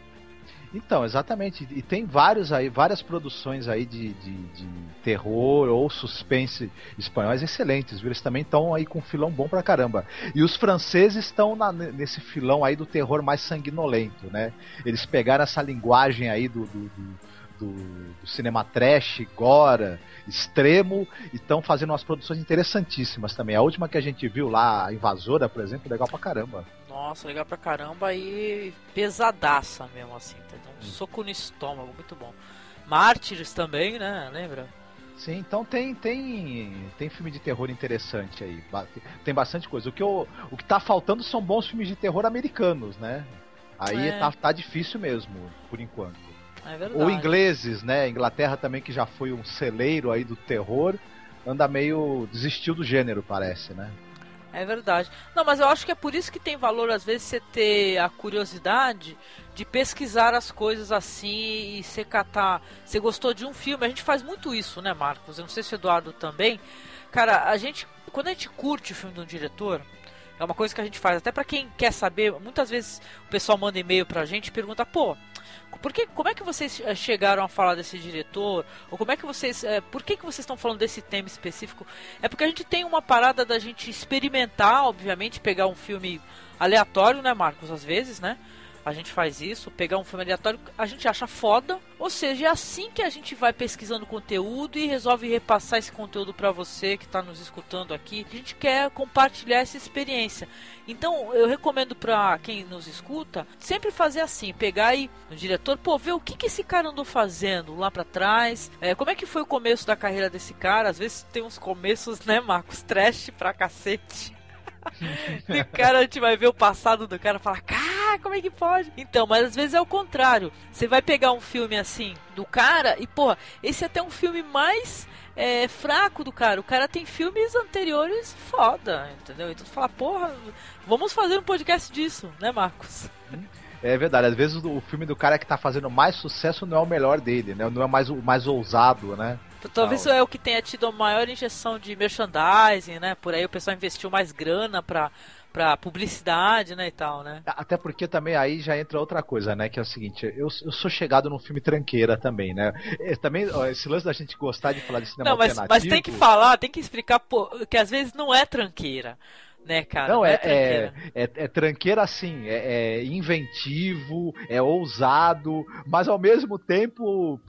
Então, exatamente. E tem vários aí, várias produções aí de, de, de terror ou suspense espanhóis excelentes, viu? Eles também estão aí com um filão bom pra caramba. E os franceses estão nesse filão aí do terror mais sanguinolento, né? Eles pegaram essa linguagem aí do, do, do do, do, cinema trash, gora, extremo, e estão fazendo umas produções interessantíssimas também. A última que a gente viu lá, a Invasora, por exemplo, legal pra caramba. Nossa, legal pra caramba e pesadaça mesmo, assim. Tá? Um hum. soco no estômago, muito bom. Mártires também, né? Lembra? Sim, então tem, tem, tem filme de terror interessante aí. Tem bastante coisa. O que, eu, o que tá faltando são bons filmes de terror americanos, né? Aí é. tá, tá difícil mesmo, por enquanto. É verdade. Ou ingleses, né? Inglaterra também, que já foi um celeiro aí do terror, anda meio. desistiu do gênero, parece, né? É verdade. Não, mas eu acho que é por isso que tem valor, às vezes, você ter a curiosidade de pesquisar as coisas assim e você catar. Você gostou de um filme, a gente faz muito isso, né, Marcos? Eu não sei se o Eduardo também. Cara, a gente. Quando a gente curte o filme de um diretor, é uma coisa que a gente faz, até para quem quer saber, muitas vezes o pessoal manda e-mail pra gente e pergunta, pô, por que, como é que vocês eh, chegaram a falar desse diretor? Ou como é que vocês. É, por que, que vocês estão falando desse tema específico? É porque a gente tem uma parada da gente experimentar, obviamente, pegar um filme aleatório, né, Marcos? Às vezes, né? A gente faz isso, pegar um filme aleatório, a gente acha foda, ou seja, é assim que a gente vai pesquisando conteúdo e resolve repassar esse conteúdo para você que está nos escutando aqui. A gente quer compartilhar essa experiência. Então, eu recomendo para quem nos escuta sempre fazer assim, pegar aí no diretor, pô, ver o que que esse cara andou fazendo lá para trás, é, como é que foi o começo da carreira desse cara. Às vezes tem uns começos, né, Marcos, trash pra cacete. e o cara, a gente vai ver o passado do cara e falar, cara, como é que pode? Então, mas às vezes é o contrário. Você vai pegar um filme assim do cara e, porra, esse é até um filme mais é, fraco do cara. O cara tem filmes anteriores foda, entendeu? Então você fala, porra, vamos fazer um podcast disso, né, Marcos? É verdade, às vezes o filme do cara que tá fazendo mais sucesso não é o melhor dele, né? Não é mais o mais ousado, né? Talvez isso é o que tenha tido a maior injeção de merchandising, né? Por aí o pessoal investiu mais grana pra, pra publicidade, né, e tal, né? Até porque também aí já entra outra coisa, né? Que é o seguinte, eu, eu sou chegado num filme tranqueira também, né? É, também, ó, esse lance da gente gostar de falar de cinema não, mas, alternativo... Mas tem que falar, tem que explicar pô, que às vezes não é tranqueira né, cara? Não, não é, é, tranqueira. É, é, é, tranqueira assim, é, inventivo, é ousado, mas ao mesmo tempo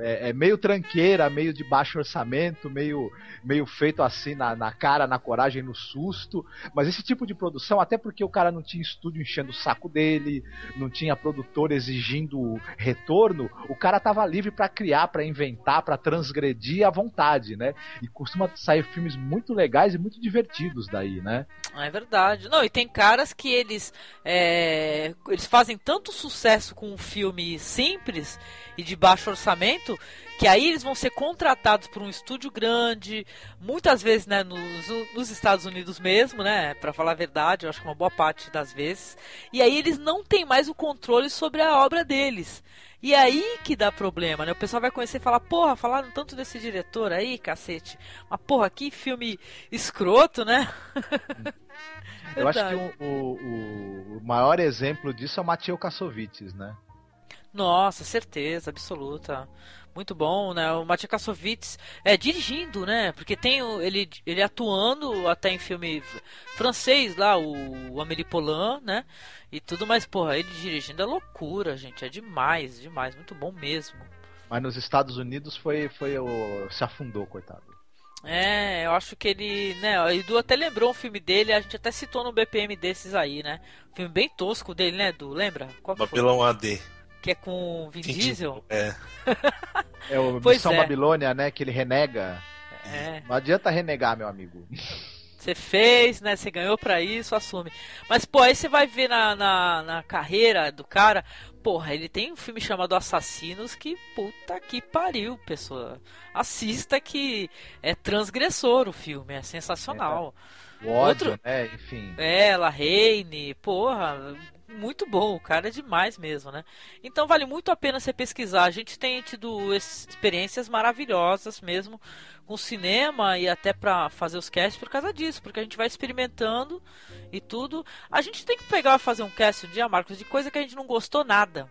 é, é, meio tranqueira, meio de baixo orçamento, meio, meio feito assim na, na cara, na coragem, no susto. Mas esse tipo de produção, até porque o cara não tinha estúdio enchendo o saco dele, não tinha produtor exigindo retorno, o cara tava livre para criar, para inventar, para transgredir à vontade, né? E costuma sair filmes muito legais e muito divertidos daí, né? É verdade. Não, e tem caras que eles é, eles fazem tanto sucesso com um filme simples e de baixo orçamento que aí eles vão ser contratados por um estúdio grande, muitas vezes, né, nos, nos Estados Unidos mesmo, né, para falar a verdade, eu acho que uma boa parte das vezes. E aí eles não têm mais o controle sobre a obra deles. E aí que dá problema, né? O pessoal vai conhecer e falar, porra, falaram tanto desse diretor aí, cacete. Mas porra, que filme escroto, né? Eu acho que o, o, o, maior exemplo disso é o Mateo Kassovitz, né? Nossa, certeza, absoluta. Muito bom, né? O Mateo Kassovitz é dirigindo, né? Porque tem ele, ele atuando até em filme francês lá, o, o Amélie Poulain, né? E tudo, mas porra, ele dirigindo é loucura, gente. É demais, demais. Muito bom mesmo. Mas nos Estados Unidos foi, foi o... se afundou, coitado. É, eu acho que ele, né, o Edu até lembrou um filme dele, a gente até citou no BPM desses aí, né? Um filme bem tosco dele, né, Edu? Lembra? Qual Babylon foi? AD. Que é com Vin Diesel? É. é o pois Missão é. Babilônia, né, que ele renega. É. Não adianta renegar, meu amigo. Você fez, né? Você ganhou pra isso, assume. Mas, pô, aí você vai ver na, na, na, carreira do cara. Porra, ele tem um filme chamado Assassinos que puta que pariu, pessoa. Assista que é transgressor o filme, é sensacional. É. O ódio, Outro, né? Enfim. É, La Reine, porra. Muito bom, o cara é demais mesmo, né? Então vale muito a pena você pesquisar. A gente tem tido experiências maravilhosas mesmo com cinema e até para fazer os casts por causa disso, porque a gente vai experimentando e tudo. A gente tem que pegar e fazer um cast um dia, Marcos, de coisa que a gente não gostou nada.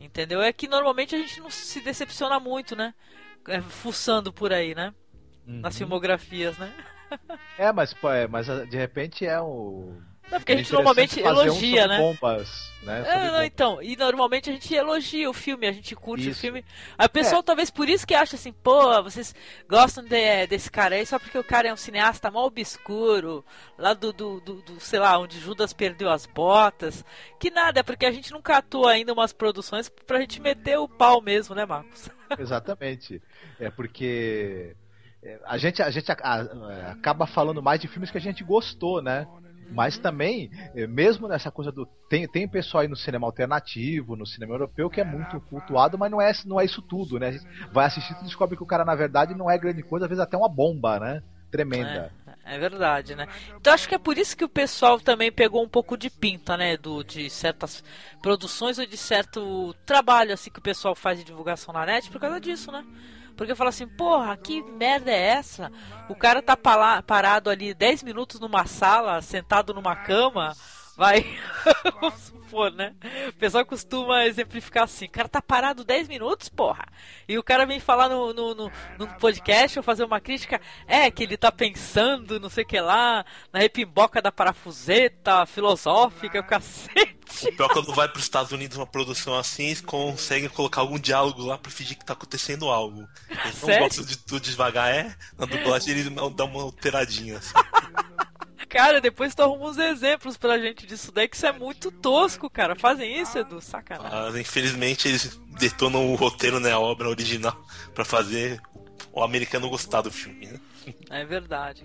Entendeu? É que normalmente a gente não se decepciona muito, né? É, fuçando por aí, né? Uhum. Nas filmografias, né? É, mas, é, mas de repente é o não, porque a gente normalmente elogia, um né? Bombas, né? É, não, então, e normalmente a gente elogia o filme, a gente curte isso. o filme. Aí o pessoal é. talvez por isso que acha assim, pô, vocês gostam de, desse cara aí só porque o cara é um cineasta mal obscuro, lá do, do, do, do, sei lá, onde Judas perdeu as botas. Que nada, é porque a gente nunca atua ainda umas produções pra gente meter o pau mesmo, né, Marcos? Exatamente. É porque é, a gente, a gente acaba falando mais de filmes que a gente gostou, né? Mas também, eh, mesmo nessa coisa do. Tem, tem pessoal aí no cinema alternativo, no cinema europeu, que é muito cultuado, mas não é, não é isso tudo, né? A gente vai assistir e descobre que o cara, na verdade, não é grande coisa, às vezes até uma bomba, né? Tremenda. É, é verdade, né? Então acho que é por isso que o pessoal também pegou um pouco de pinta, né? Do, de certas produções ou de certo trabalho assim que o pessoal faz de divulgação na net por causa disso, né? Porque fala assim, porra, que merda é essa? O cara tá parado ali 10 minutos numa sala, sentado numa cama, vai. Vamos supor, né? O pessoal costuma exemplificar assim: o cara tá parado 10 minutos, porra. E o cara vem falar no, no, no, no podcast ou fazer uma crítica: é que ele tá pensando, não sei o que lá, na repimboca da parafuseta filosófica, o cacete. O pior é quando vai para os Estados Unidos uma produção assim, eles conseguem colocar algum diálogo lá para fingir que tá acontecendo algo. Eles não Sério? gostam de tudo devagar, é? Na dublagem eles dão uma alteradinha assim. Cara, depois tu arruma uns exemplos pra gente disso daí, que isso é muito tosco, cara. Fazem isso, Edu? Sacanagem. Ah, infelizmente eles detonam o roteiro, né, a obra original, para fazer o americano gostar do filme, né? É verdade.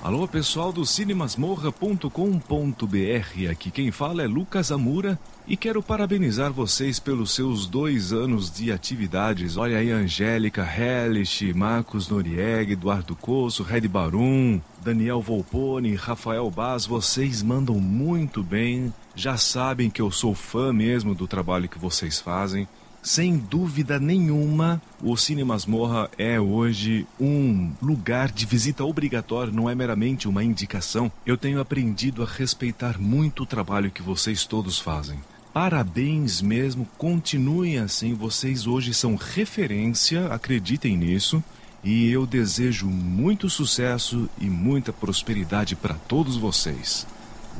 Alô, pessoal do cinemasmorra.com.br. Aqui quem fala é Lucas Amura e quero parabenizar vocês pelos seus dois anos de atividades. Olha aí, Angélica Hellish, Marcos Noriega, Eduardo Coço, Red Barum, Daniel Volpone, Rafael Baz. Vocês mandam muito bem. Já sabem que eu sou fã mesmo do trabalho que vocês fazem. Sem dúvida nenhuma, o Cine Masmorra é hoje um lugar de visita obrigatório, não é meramente uma indicação. Eu tenho aprendido a respeitar muito o trabalho que vocês todos fazem. Parabéns mesmo, continuem assim, vocês hoje são referência, acreditem nisso. E eu desejo muito sucesso e muita prosperidade para todos vocês.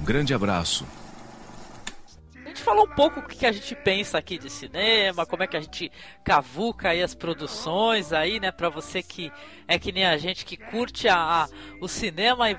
Um grande abraço gente falou um pouco o que a gente pensa aqui de cinema, como é que a gente cavuca aí as produções aí, né? Pra você que é que nem a gente que curte a, a o cinema e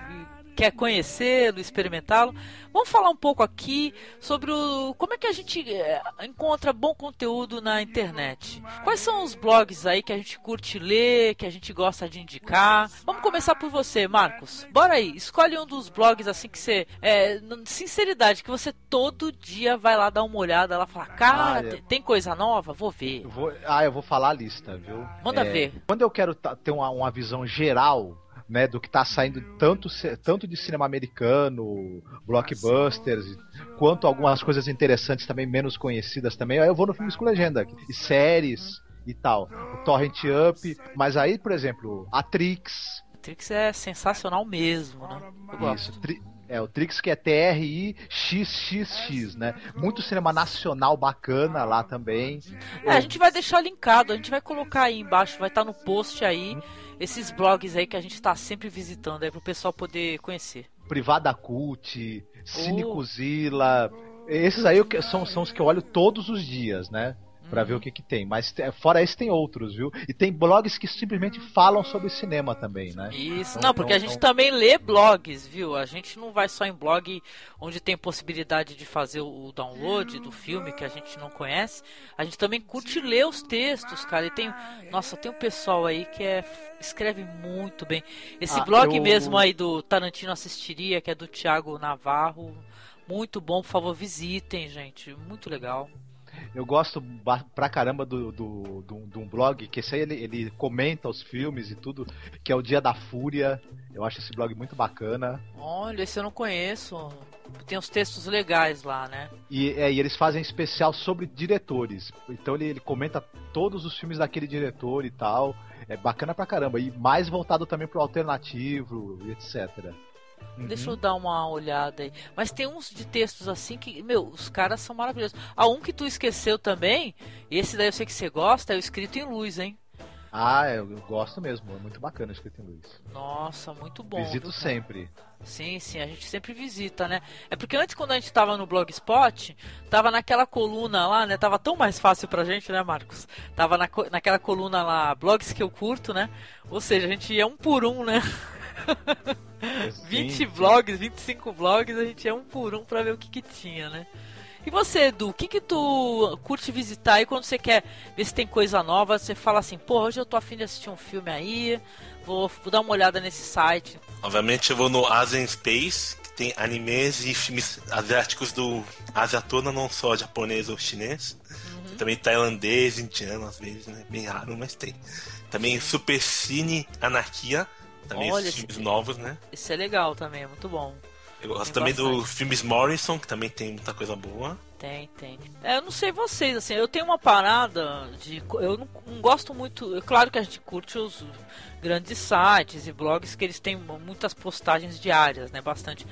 quer conhecê-lo, experimentá-lo. Vamos falar um pouco aqui sobre o, como é que a gente é, encontra bom conteúdo na internet. Quais são os blogs aí que a gente curte ler, que a gente gosta de indicar? Vamos começar por você, Marcos. Bora aí, escolhe um dos blogs assim que você, é, sinceridade, que você todo dia vai lá dar uma olhada, lá falar, cara, ah, tem coisa nova, vou ver. Eu vou, ah, eu vou falar a lista, viu? Manda é, ver. Quando eu quero ter uma, uma visão geral né, do que está saindo tanto, tanto de cinema americano, blockbusters, quanto algumas coisas interessantes também, menos conhecidas também. Aí eu vou no filmes com legenda, e séries e tal. O Torrent Up, mas aí, por exemplo, a Trix. A Trix é sensacional mesmo, né? Eu gosto. Isso, tri é, o Trix que é T-R-I-X-X-X, né? Muito cinema nacional bacana lá também. É, a gente vai deixar linkado, a gente vai colocar aí embaixo, vai estar tá no post aí, esses blogs aí que a gente está sempre visitando aí pro pessoal poder conhecer. Privada Cult, Cinecuzila, oh. esses aí são, são os que eu olho todos os dias, né? Para ver o que que tem. Mas fora esse tem outros, viu? E tem blogs que simplesmente falam sobre cinema também, né? Isso, então, não, porque então, a gente então... também lê blogs, viu? A gente não vai só em blog onde tem possibilidade de fazer o download do filme que a gente não conhece. A gente também curte ler os textos, cara. E tem, nossa, tem um pessoal aí que é escreve muito bem. Esse ah, blog eu... mesmo aí do Tarantino assistiria, que é do Thiago Navarro, muito bom, por favor, visitem, gente. Muito legal. Eu gosto pra caramba do, do, do, de um blog, que esse aí ele, ele comenta os filmes e tudo, que é o Dia da Fúria. Eu acho esse blog muito bacana. Olha, esse eu não conheço. Tem uns textos legais lá, né? E, é, e eles fazem especial sobre diretores. Então ele, ele comenta todos os filmes daquele diretor e tal. É bacana pra caramba. E mais voltado também pro alternativo e etc. Uhum. Deixa eu dar uma olhada aí. Mas tem uns de textos assim que, meu, os caras são maravilhosos. Há um que tu esqueceu também, esse daí eu sei que você gosta, é o Escrito em Luz, hein? Ah, eu, eu gosto mesmo. É muito bacana o escrito em luz. Nossa, muito bom. Visito viu? sempre. Sim, sim, a gente sempre visita, né? É porque antes, quando a gente tava no Blogspot, tava naquela coluna lá, né? Tava tão mais fácil pra gente, né, Marcos? Tava na, naquela coluna lá, blogs que eu curto, né? Ou seja, a gente ia um por um, né? 20 Sim, blogs, 25 blogs, a gente ia um por um pra ver o que que tinha, né? E você, Edu, o que que tu curte visitar aí quando você quer ver se tem coisa nova? Você fala assim, pô, hoje eu tô afim de assistir um filme aí, vou, vou dar uma olhada nesse site. Obviamente eu vou no Asian Space, que tem animes e filmes asiáticos do Ásia toda, não só japonês ou chinês. Tem Também tailandês, indiano, às vezes, né? Bem raro, mas tem. Também Super Cine Anarquia, também Olha, os filmes esse- novos, né? Isso é legal também, é muito bom. Eu gosto Tem também bastante. dos filmes Morrison, que também tem muita coisa boa. Tem, tem. É, eu não sei vocês, assim, eu tenho uma parada de. Eu não, não gosto muito. É claro que a gente curte os grandes sites e blogs que eles têm muitas postagens diárias, né? Bastante.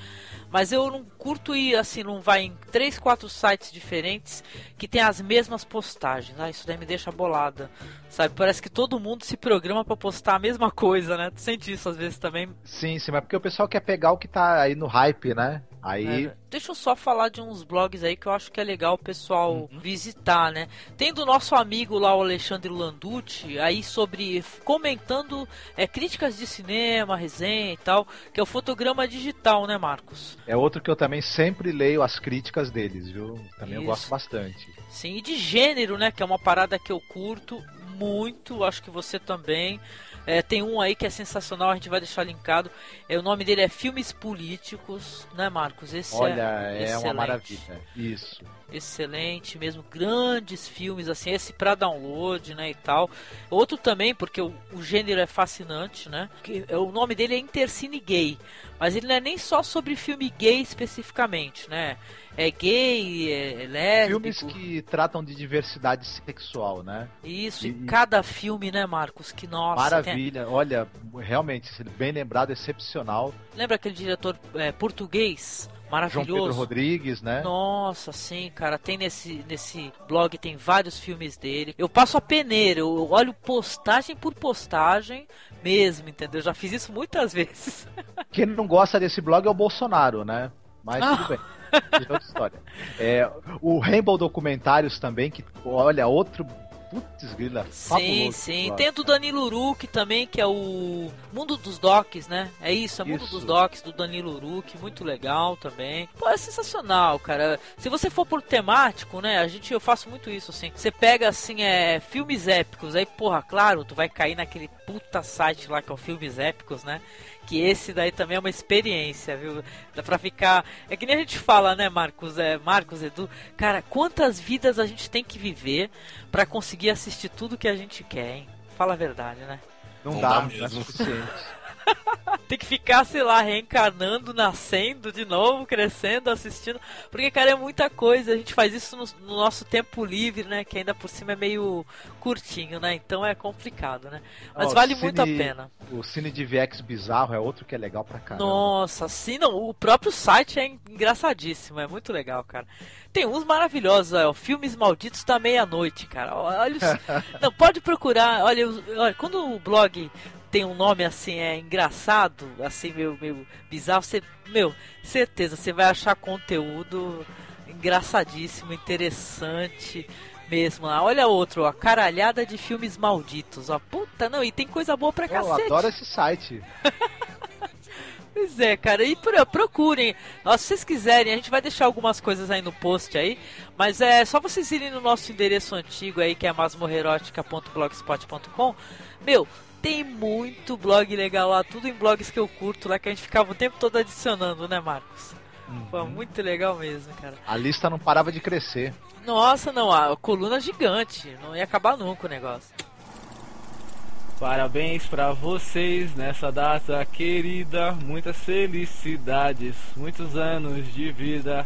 Mas eu não curto ir assim, não vai em três, quatro sites diferentes que tem as mesmas postagens. Ah, isso daí me deixa bolada. Sabe? Parece que todo mundo se programa pra postar a mesma coisa, né? Tu sente isso às vezes também. Sim, sim, mas porque o pessoal quer pegar o que tá aí no hype, né? Aí. É, deixa eu só falar de uns blogs aí que eu acho que é legal o pessoal visitar, né? Tem do nosso amigo lá, o Alexandre Landucci, aí sobre comentando é, críticas de cinema, resenha e tal, que é o fotograma digital, né, Marcos? É outro que eu também sempre leio as críticas deles, viu? Também eu Isso. gosto bastante. Sim, e de gênero, né? Que é uma parada que eu curto muito, acho que você também. É, tem um aí que é sensacional, a gente vai deixar linkado. É, o nome dele é Filmes Políticos, né, Marcos? Esse Olha, é, é, uma excelente. maravilha. Isso. excelente mesmo, grandes filmes assim, esse para download, né, e tal. Outro também porque o, o gênero é fascinante, né? Que, é, o nome dele é Intercine Gay, mas ele não é nem só sobre filme gay especificamente, né? É gay, é, é lésbico. Filmes que tratam de diversidade sexual, né? Isso, e cada filme, né, Marcos? Que nossa, tem- Maravilha. Olha, realmente, bem lembrado, excepcional. lembra aquele diretor é, português João maravilhoso? Pedro Rodrigues, né? Nossa, sim, cara, tem nesse, nesse blog, tem vários filmes dele. Eu passo a peneira, eu olho postagem por postagem mesmo, entendeu? Já fiz isso muitas vezes. Quem não gosta desse blog é o Bolsonaro, né? Mas Ah. tudo bem. Isso é outra história. É, o Rainbow Documentários também, que, olha, outro. Putz, grila. Sim, sim. Tem o do Danilo Uruk também, que é o Mundo dos Docs, né? É isso, é Mundo Isso. dos Docs do Danilo Uruk, muito legal também. Pô, é sensacional, cara. Se você for por temático, né? A gente, eu faço muito isso, assim. Você pega, assim, é, filmes épicos, aí, porra, claro, tu vai cair naquele puta site lá que é o Filmes Épicos, né? Que esse daí também é uma experiência, viu? Dá pra ficar. É que nem a gente fala, né, Marcos? É, Marcos, Edu. Cara, quantas vidas a gente tem que viver pra conseguir assistir tudo que a gente quer, hein? Fala a verdade, né? Não, Não dá, dá não é mesmo. suficiente. Tem que ficar, sei lá, reencarnando, nascendo de novo, crescendo, assistindo. Porque, cara, é muita coisa. A gente faz isso no, no nosso tempo livre, né? Que ainda por cima é meio curtinho, né? Então é complicado, né? Mas Ó, vale Cine- muito a pena. O Cine de VX Bizarro é outro que é legal pra caramba. Nossa, sim, não. O próprio site é engraçadíssimo, é muito legal, cara. Tem uns maravilhosos, ó, Filmes Malditos da Meia-Noite, cara. Olha, os... não, pode procurar. Olha, olha, quando o blog tem um nome assim, é engraçado, assim, meio, meio bizarro, você, meu, certeza, você vai achar conteúdo engraçadíssimo, interessante mesmo lá. Olha outro, ó, caralhada de filmes malditos, ó. Puta, não, e tem coisa boa pra Eu cacete. adoro esse site. Pois é, cara, e pro- procurem. Ó, se vocês quiserem, a gente vai deixar algumas coisas aí no post aí, mas é só vocês irem no nosso endereço antigo aí, que é masmorrerótica.blogspot.com. Meu, tem muito blog legal lá, tudo em blogs que eu curto lá, que a gente ficava o tempo todo adicionando, né, Marcos? Foi muito legal mesmo, cara. A lista não parava de crescer. Nossa, não, a coluna gigante. Não ia acabar nunca o negócio. Parabéns pra vocês nessa data querida. Muitas felicidades, muitos anos de vida.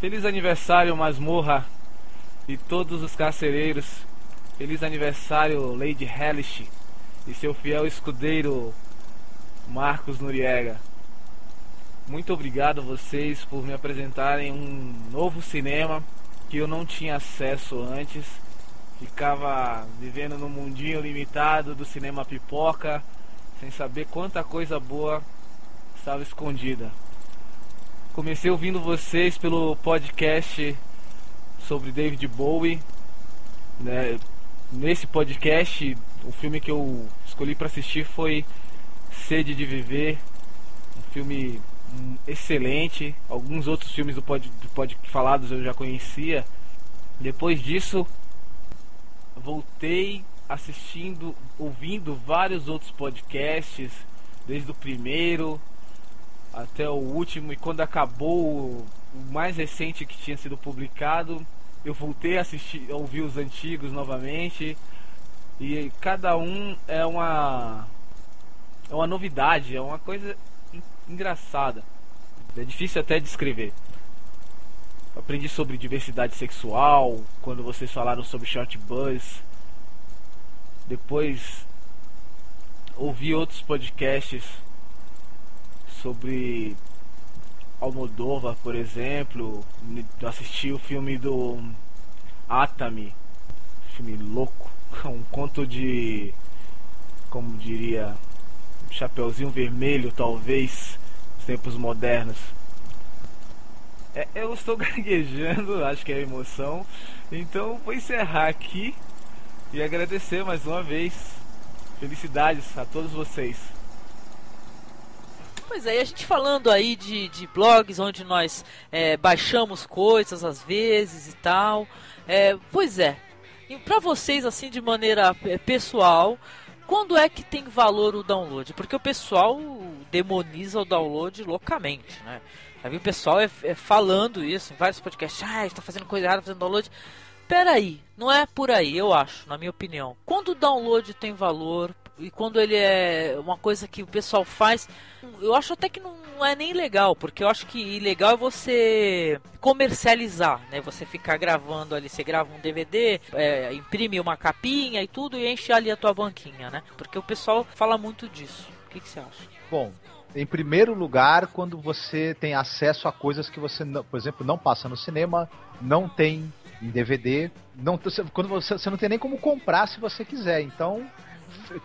Feliz aniversário, Masmorra e todos os carcereiros. Feliz aniversário, Lady Hellish e seu fiel escudeiro, Marcos Noriega. Muito obrigado a vocês por me apresentarem um novo cinema que eu não tinha acesso antes. Ficava vivendo no mundinho limitado do cinema pipoca, sem saber quanta coisa boa estava escondida. Comecei ouvindo vocês pelo podcast sobre David Bowie. Né? Nesse podcast, o filme que eu escolhi para assistir foi Sede de Viver, um filme excelente. Alguns outros filmes do pod, do pod falados eu já conhecia. Depois disso, voltei assistindo, ouvindo vários outros podcasts, desde o primeiro até o último. E quando acabou o mais recente que tinha sido publicado, eu voltei a assistir, a ouvir os antigos novamente. E cada um é uma é uma novidade, é uma coisa engraçada. É difícil até descrever. Aprendi sobre diversidade sexual quando vocês falaram sobre short buzz. Depois ouvi outros podcasts sobre Almodóvar, por exemplo. Assisti o filme do Atami, filme louco, um conto de, como diria, Chapeuzinho Vermelho, talvez, nos tempos modernos. É, eu estou gaguejando, acho que é emoção. Então vou encerrar aqui e agradecer mais uma vez. Felicidades a todos vocês. Pois é, e a gente falando aí de, de blogs onde nós é, baixamos coisas às vezes e tal. É, pois é, e para vocês assim de maneira é, pessoal, quando é que tem valor o download? Porque o pessoal demoniza o download loucamente, né? Já vi o pessoal é, é falando isso em vários podcasts. Ah, está fazendo coisa errada, fazendo download. Peraí, não é por aí, eu acho, na minha opinião. Quando o download tem valor e quando ele é uma coisa que o pessoal faz, eu acho até que não é nem legal, porque eu acho que ilegal é você comercializar, né? Você ficar gravando ali, você grava um DVD, é, imprime uma capinha e tudo e enche ali a tua banquinha, né? Porque o pessoal fala muito disso. O que, que você acha? Bom, em primeiro lugar, quando você tem acesso a coisas que você, por exemplo, não passa no cinema, não tem em DVD, não, quando você, você não tem nem como comprar se você quiser. Então,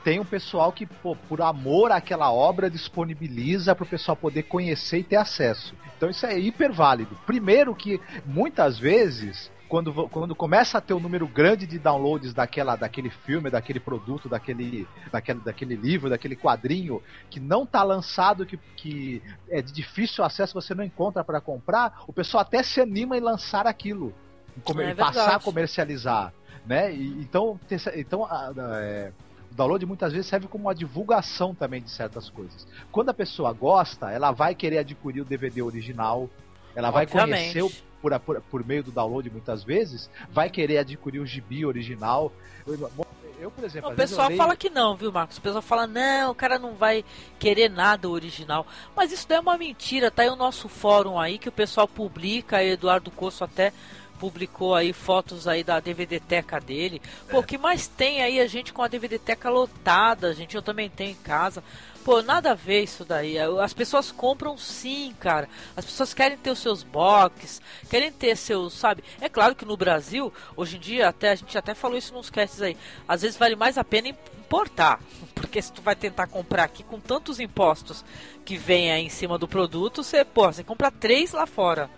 tem um pessoal que, pô, por amor àquela obra, disponibiliza para o pessoal poder conhecer e ter acesso. Então isso é hiper válido. Primeiro que muitas vezes quando, quando começa a ter um número grande de downloads daquela, daquele filme, daquele produto, daquele, daquele, daquele livro, daquele quadrinho que não está lançado, que, que é de difícil acesso, você não encontra para comprar, o pessoal até se anima em lançar aquilo, em é passar a comercializar, né? E, então, então a, a, é, o download muitas vezes serve como uma divulgação também de certas coisas. Quando a pessoa gosta, ela vai querer adquirir o DVD original, ela vai conhecer o por, por, por meio do download muitas vezes, vai querer adquirir o gibi original. Eu, eu por exemplo. O pessoal leio... fala que não, viu, Marcos? O pessoal fala, não, o cara não vai querer nada original. Mas isso daí é uma mentira, tá aí o nosso fórum aí que o pessoal publica, Eduardo Coço até publicou aí fotos aí da DVD Teca dele. Pô, o que mais tem aí a gente com a DVD Teca lotada, gente? Eu também tenho em casa. Pô, nada a ver isso daí. As pessoas compram sim, cara. As pessoas querem ter os seus box, querem ter seus, sabe? É claro que no Brasil, hoje em dia, até a gente até falou isso nos casts aí. Às vezes vale mais a pena importar, porque se tu vai tentar comprar aqui com tantos impostos que vem aí em cima do produto, você, pô, você compra três lá fora.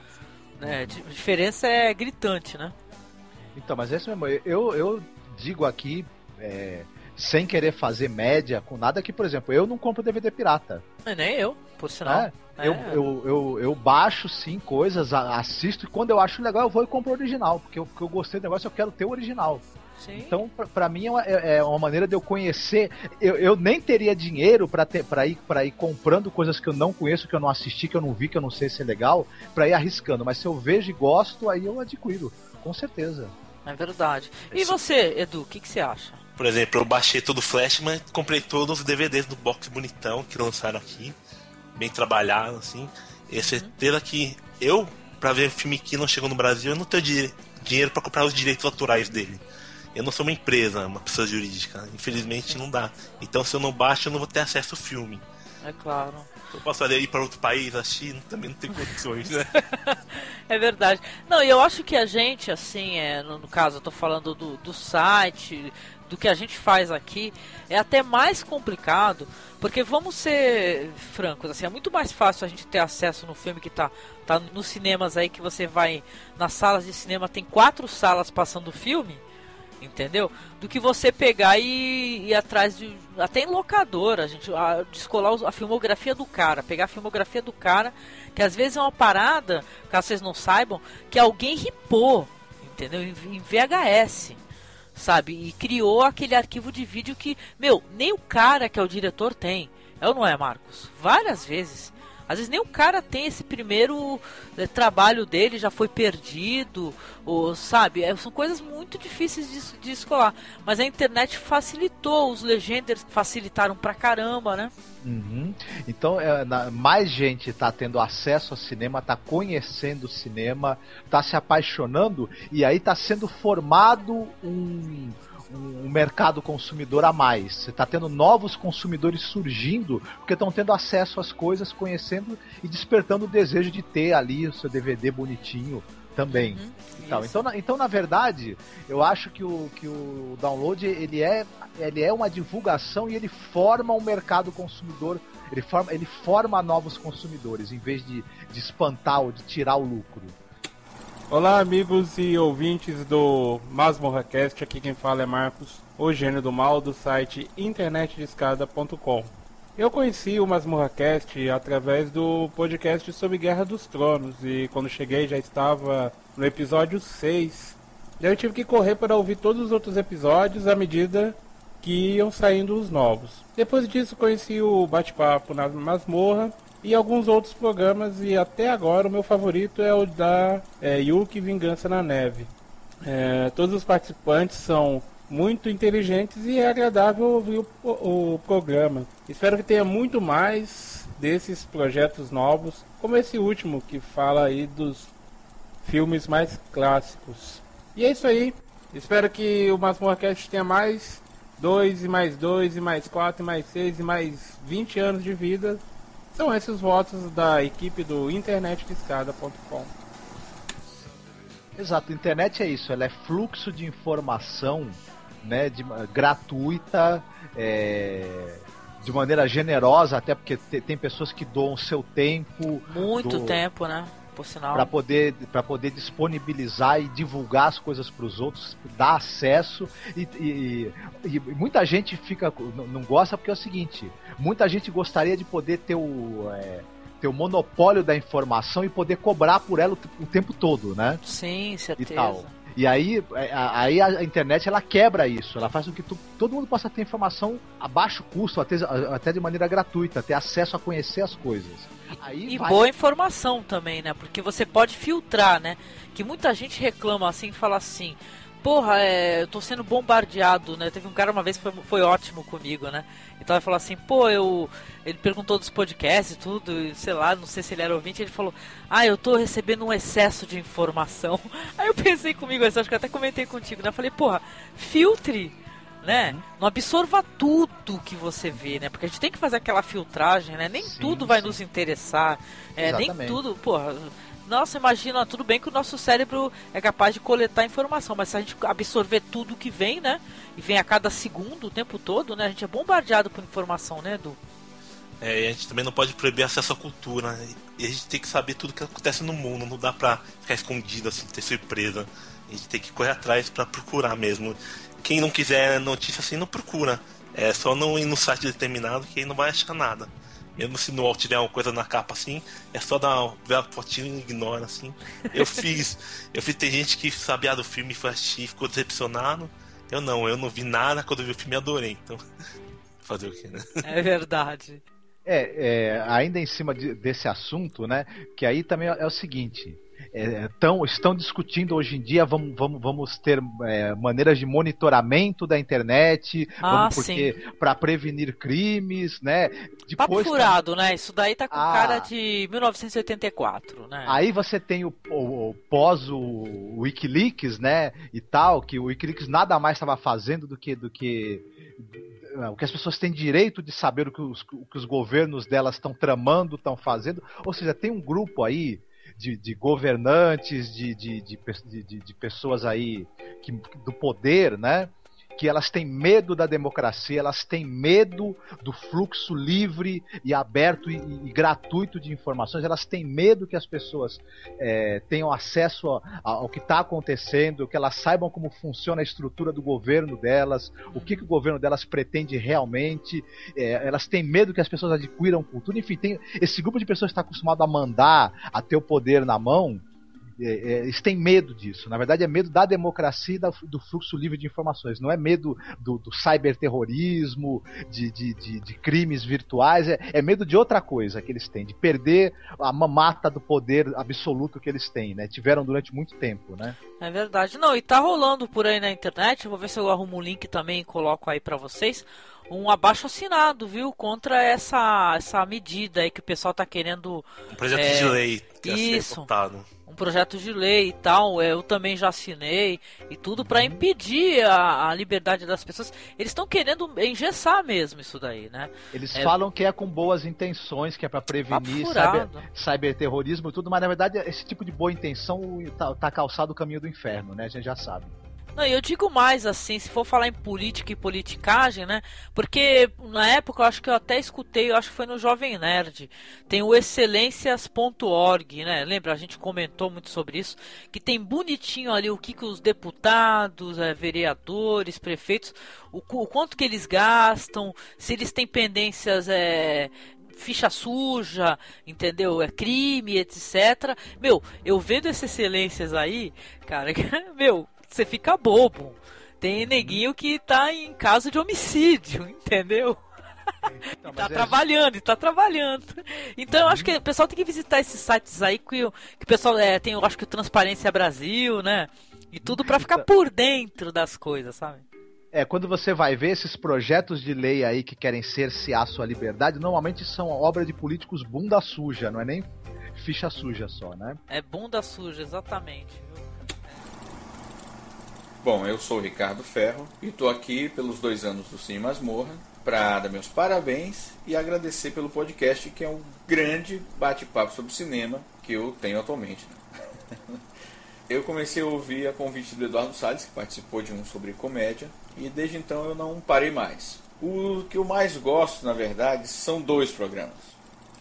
Né? A diferença é gritante, né? Então, mas é isso mesmo. Eu, eu digo aqui, é, sem querer fazer média com nada que, por exemplo, eu não compro DVD pirata. É, nem eu, por sinal. É, eu, eu, eu, eu baixo sim coisas, assisto e quando eu acho legal eu vou e compro o original, porque eu, porque eu gostei do negócio, eu quero ter o original. Sim. Então, pra, pra mim, é uma, é é uma maneira de eu conhecer. Eu, eu nem teria dinheiro pra ter- pra ir, pra ir comprando coisas que eu não conheço, que eu não assisti, que eu não vi, que eu não sei se é legal, pra ir arriscando. Mas se eu vejo e gosto, aí eu adquiro, com certeza. É verdade. E você, Edu, o que, que você acha? Por exemplo, eu baixei todo o Flash, mas comprei todos os DVDs do box bonitão que lançaram aqui. Bem trabalhado, assim. E a certeza que eu, pra ver filme que não chegou no Brasil, eu não tenho di- dinheiro pra comprar os direitos autorais dele. Eu não sou uma empresa, uma pessoa jurídica. Infelizmente não dá. Então se eu não baixo, eu não vou ter acesso ao filme. É claro. Eu posso ir para outro país, a China, também não tem condições, né? É verdade. Não, e eu acho que a gente, assim, é, no, no caso, eu tô falando do, do site, do que a gente faz aqui, é até mais complicado, porque vamos ser francos, assim, é muito mais fácil a gente ter acesso no filme que tá, tá nos cinemas aí, que você vai nas salas de cinema, tem quatro salas passando o filme, entendeu? Do que você pegar e ir atrás de. Até em locadora, a gente. A, descolar a filmografia do cara, pegar a filmografia do cara, que às vezes é uma parada, caso vocês não saibam, que alguém ripou, entendeu? Em, em VHS. Sabe? E criou aquele arquivo de vídeo que, meu, nem o cara que é o diretor tem. É ou não é, Marcos? Várias vezes. Às vezes nem o cara tem esse primeiro eh, trabalho dele, já foi perdido, ou sabe? É, são coisas muito difíceis de, de escolar. Mas a internet facilitou, os legenders facilitaram pra caramba, né? Uhum. Então, é, na- mais gente tá tendo acesso ao cinema, tá conhecendo o cinema, tá se apaixonando e aí tá sendo formado um, um mercado consumidor a mais. Você tá tendo novos consumidores surgindo porque estão tendo acesso às coisas, conhecendo e despertando o desejo de ter ali o seu DVD bonitinho também. e tal. Então, na, então, na verdade, eu acho que o, que o download ele é, ele é uma divulgação e ele forma um mercado consumidor. Ele forma, ele forma novos consumidores, em vez de, de espantar ou de tirar o lucro. Olá, amigos e ouvintes do MasmorraCast. Aqui quem fala é Marcos, o gênio do mal do site internetdescada.com. Eu conheci o MasmorraCast através do podcast sobre Guerra dos Tronos e quando cheguei já estava no episódio 6. Daí eu tive que correr para ouvir todos os outros episódios à medida que iam saindo os novos. Depois disso conheci o Bate-Papo na Masmorra e alguns outros programas e até agora o meu favorito é o da é, Yuki Vingança na Neve. É, todos os participantes são muito inteligentes e é agradável ouvir o, o- programa. Espero que tenha muito mais desses projetos novos, como esse último que fala aí dos filmes mais clássicos. E é isso aí. Espero que o Masmorcast tenha mais 2 e mais 2 e mais 4 e mais 6 e mais 20 anos de vida. São esses os votos da equipe do internetdescada.com. Exato, a internet é isso, ela é fluxo de informação né, de, gratuita, é, de maneira generosa, até porque te- tem pessoas que doam seu tempo. Muito do- tempo, né? Por sinal. para poder poder disponibilizar e divulgar as coisas para os outros, dar acesso e, e- e muita gente fica não- gosta porque é o seguinte, muita gente gostaria de poder ter o é, ter o monopólio da informação e poder cobrar por ela o, o tempo todo, né? Sim, E certeza. tal. E aí, é, a- aí a internet ela quebra isso, ela faz com que tu- todo mundo possa ter informação a baixo custo, até, até de maneira gratuita, ter acesso a conhecer as coisas. Aí E vai- boa informação também, né? Porque você pode filtrar, né? Que muita gente reclama assim e fala assim. Porra, é, eu tô sendo bombardeado, né? Teve um cara uma vez que foi, foi ótimo comigo, né? Então ele falou assim, pô, eu. Ele perguntou dos podcasts e tudo, sei lá, não sei se ele era ouvinte, ele falou, ah, eu tô recebendo um excesso de informação. Aí eu pensei comigo, assim, acho que eu até comentei contigo, né? Eu falei, porra, filtre, né? Não absorva tudo que você vê, né? Porque a gente tem que fazer aquela filtragem, né? Nem tudo vai nos interessar. É, nem tudo, porra. Nossa, imagina, tudo bem que o nosso cérebro é capaz de coletar informação, mas se a gente absorver tudo que vem, né? E vem a cada segundo, o tempo todo, né? A gente é bombardeado por informação, né, Edu? É, e a gente também não pode proibir acesso à cultura. né? E a gente tem que saber tudo que acontece no mundo. Não dá pra ficar escondido, assim, ter surpresa. A gente tem que correr atrás pra procurar mesmo. Quem não quiser notícia assim, não procura. É só não ir no site determinado que aí não vai achar nada. Mesmo se no tiver uma coisa na capa assim, é só dar ver a fotinho e ignora assim. Eu fiz. eu fiz, tem gente que sabia do filme e foi assistir ficou decepcionado. Eu não, eu não vi nada, quando eu vi o filme adorei. Então, fazer o quê, né? É verdade. É, é, ainda em cima de, desse assunto, né? Que aí também é o seguinte. É, tão, estão discutindo hoje em dia, vamos, vamos, vamos ter é, maneiras de monitoramento da internet, Ah, para prevenir crimes, né? Papo Depois furado, né? Isso daí tá com Ah. cara de 1984, né? Aí você tem o, o- o pós o Wikileaks, né, e tal, que o Wikileaks nada mais estava fazendo do que do que o que as pessoas têm direito de saber o que os, o que os governos delas estão tramando, estão fazendo. Ou seja, tem um grupo aí de, de governantes, de, de, de, de pessoas aí que, do poder, né? Que elas têm medo da democracia, elas têm medo do fluxo livre e aberto e, e gratuito de informações, elas têm medo que as pessoas é, tenham acesso a- a- ao que está acontecendo, que elas saibam como funciona a estrutura do governo delas, o que, que o governo delas pretende realmente, é, elas têm medo que as pessoas adquiram cultura, enfim, tem esse grupo de pessoas está acostumado a mandar, a ter o poder na mão, é, é, eles têm medo disso. Na verdade, é medo da democracia e da- do fluxo livre de informações. Não é medo do, do cyberterrorismo, de, de, de, de crimes virtuais. É, é medo de outra coisa que eles têm, de perder a mamata do poder absoluto que eles têm, né? Tiveram durante muito tempo, né? É verdade. Não, e tá rolando por aí na internet, vou ver se eu arrumo um link também e coloco aí pra vocês, um abaixo assinado, viu, contra essa essa medida aí que o pessoal tá querendo Um projeto é, de lei que Isso. votado. Um projeto de lei e tal, é, eu também já assinei e tudo pra impedir a, a liberdade das pessoas. Eles estão querendo engessar mesmo isso daí, né? Eles É, falam que é com boas intenções, que é pra prevenir cyber, cyberterrorismo e tudo, mas na verdade esse tipo de boa intenção tá, tá calçado o caminho do inferno, né? A gente já sabe. Não, eu digo mais assim, se for falar em política e politicagem, né? Porque na época eu acho que eu até escutei, eu acho que foi no Jovem Nerd, tem o excelências.org, né? Lembra? A gente comentou muito sobre isso, que tem bonitinho ali o que, que os deputados, eh, vereadores, prefeitos, o, o quanto que eles gastam, se eles têm pendências eh, ficha suja, entendeu? É crime, etc. Meu, eu vendo essas excelências aí, cara, meu, você fica bobo. Tem neguinho que tá em caso de homicídio, entendeu? e tá é- trabalhando, e tá trabalhando. Então eu acho que o pessoal tem que visitar esses sites aí que, o- que o pessoal é, tem, eu acho que o Transparência Brasil, né? E tudo pra ficar por dentro das coisas, sabe? É, quando você vai ver esses projetos de lei aí que querem cercear sua liberdade, normalmente são obra de políticos bunda suja, não é nem ficha suja só, né? É bunda suja, exatamente. viu? Bom, eu sou o Ricardo Ferro e estou aqui pelos dois anos do Cine Masmorra para dar meus parabéns e agradecer pelo podcast, que é um grande bate-papo sobre cinema que eu tenho atualmente. né? Eu comecei a ouvir a convite do Eduardo Salles, que participou de um sobre comédia, e desde então eu não parei mais. O que eu mais gosto, na verdade, são dois programas.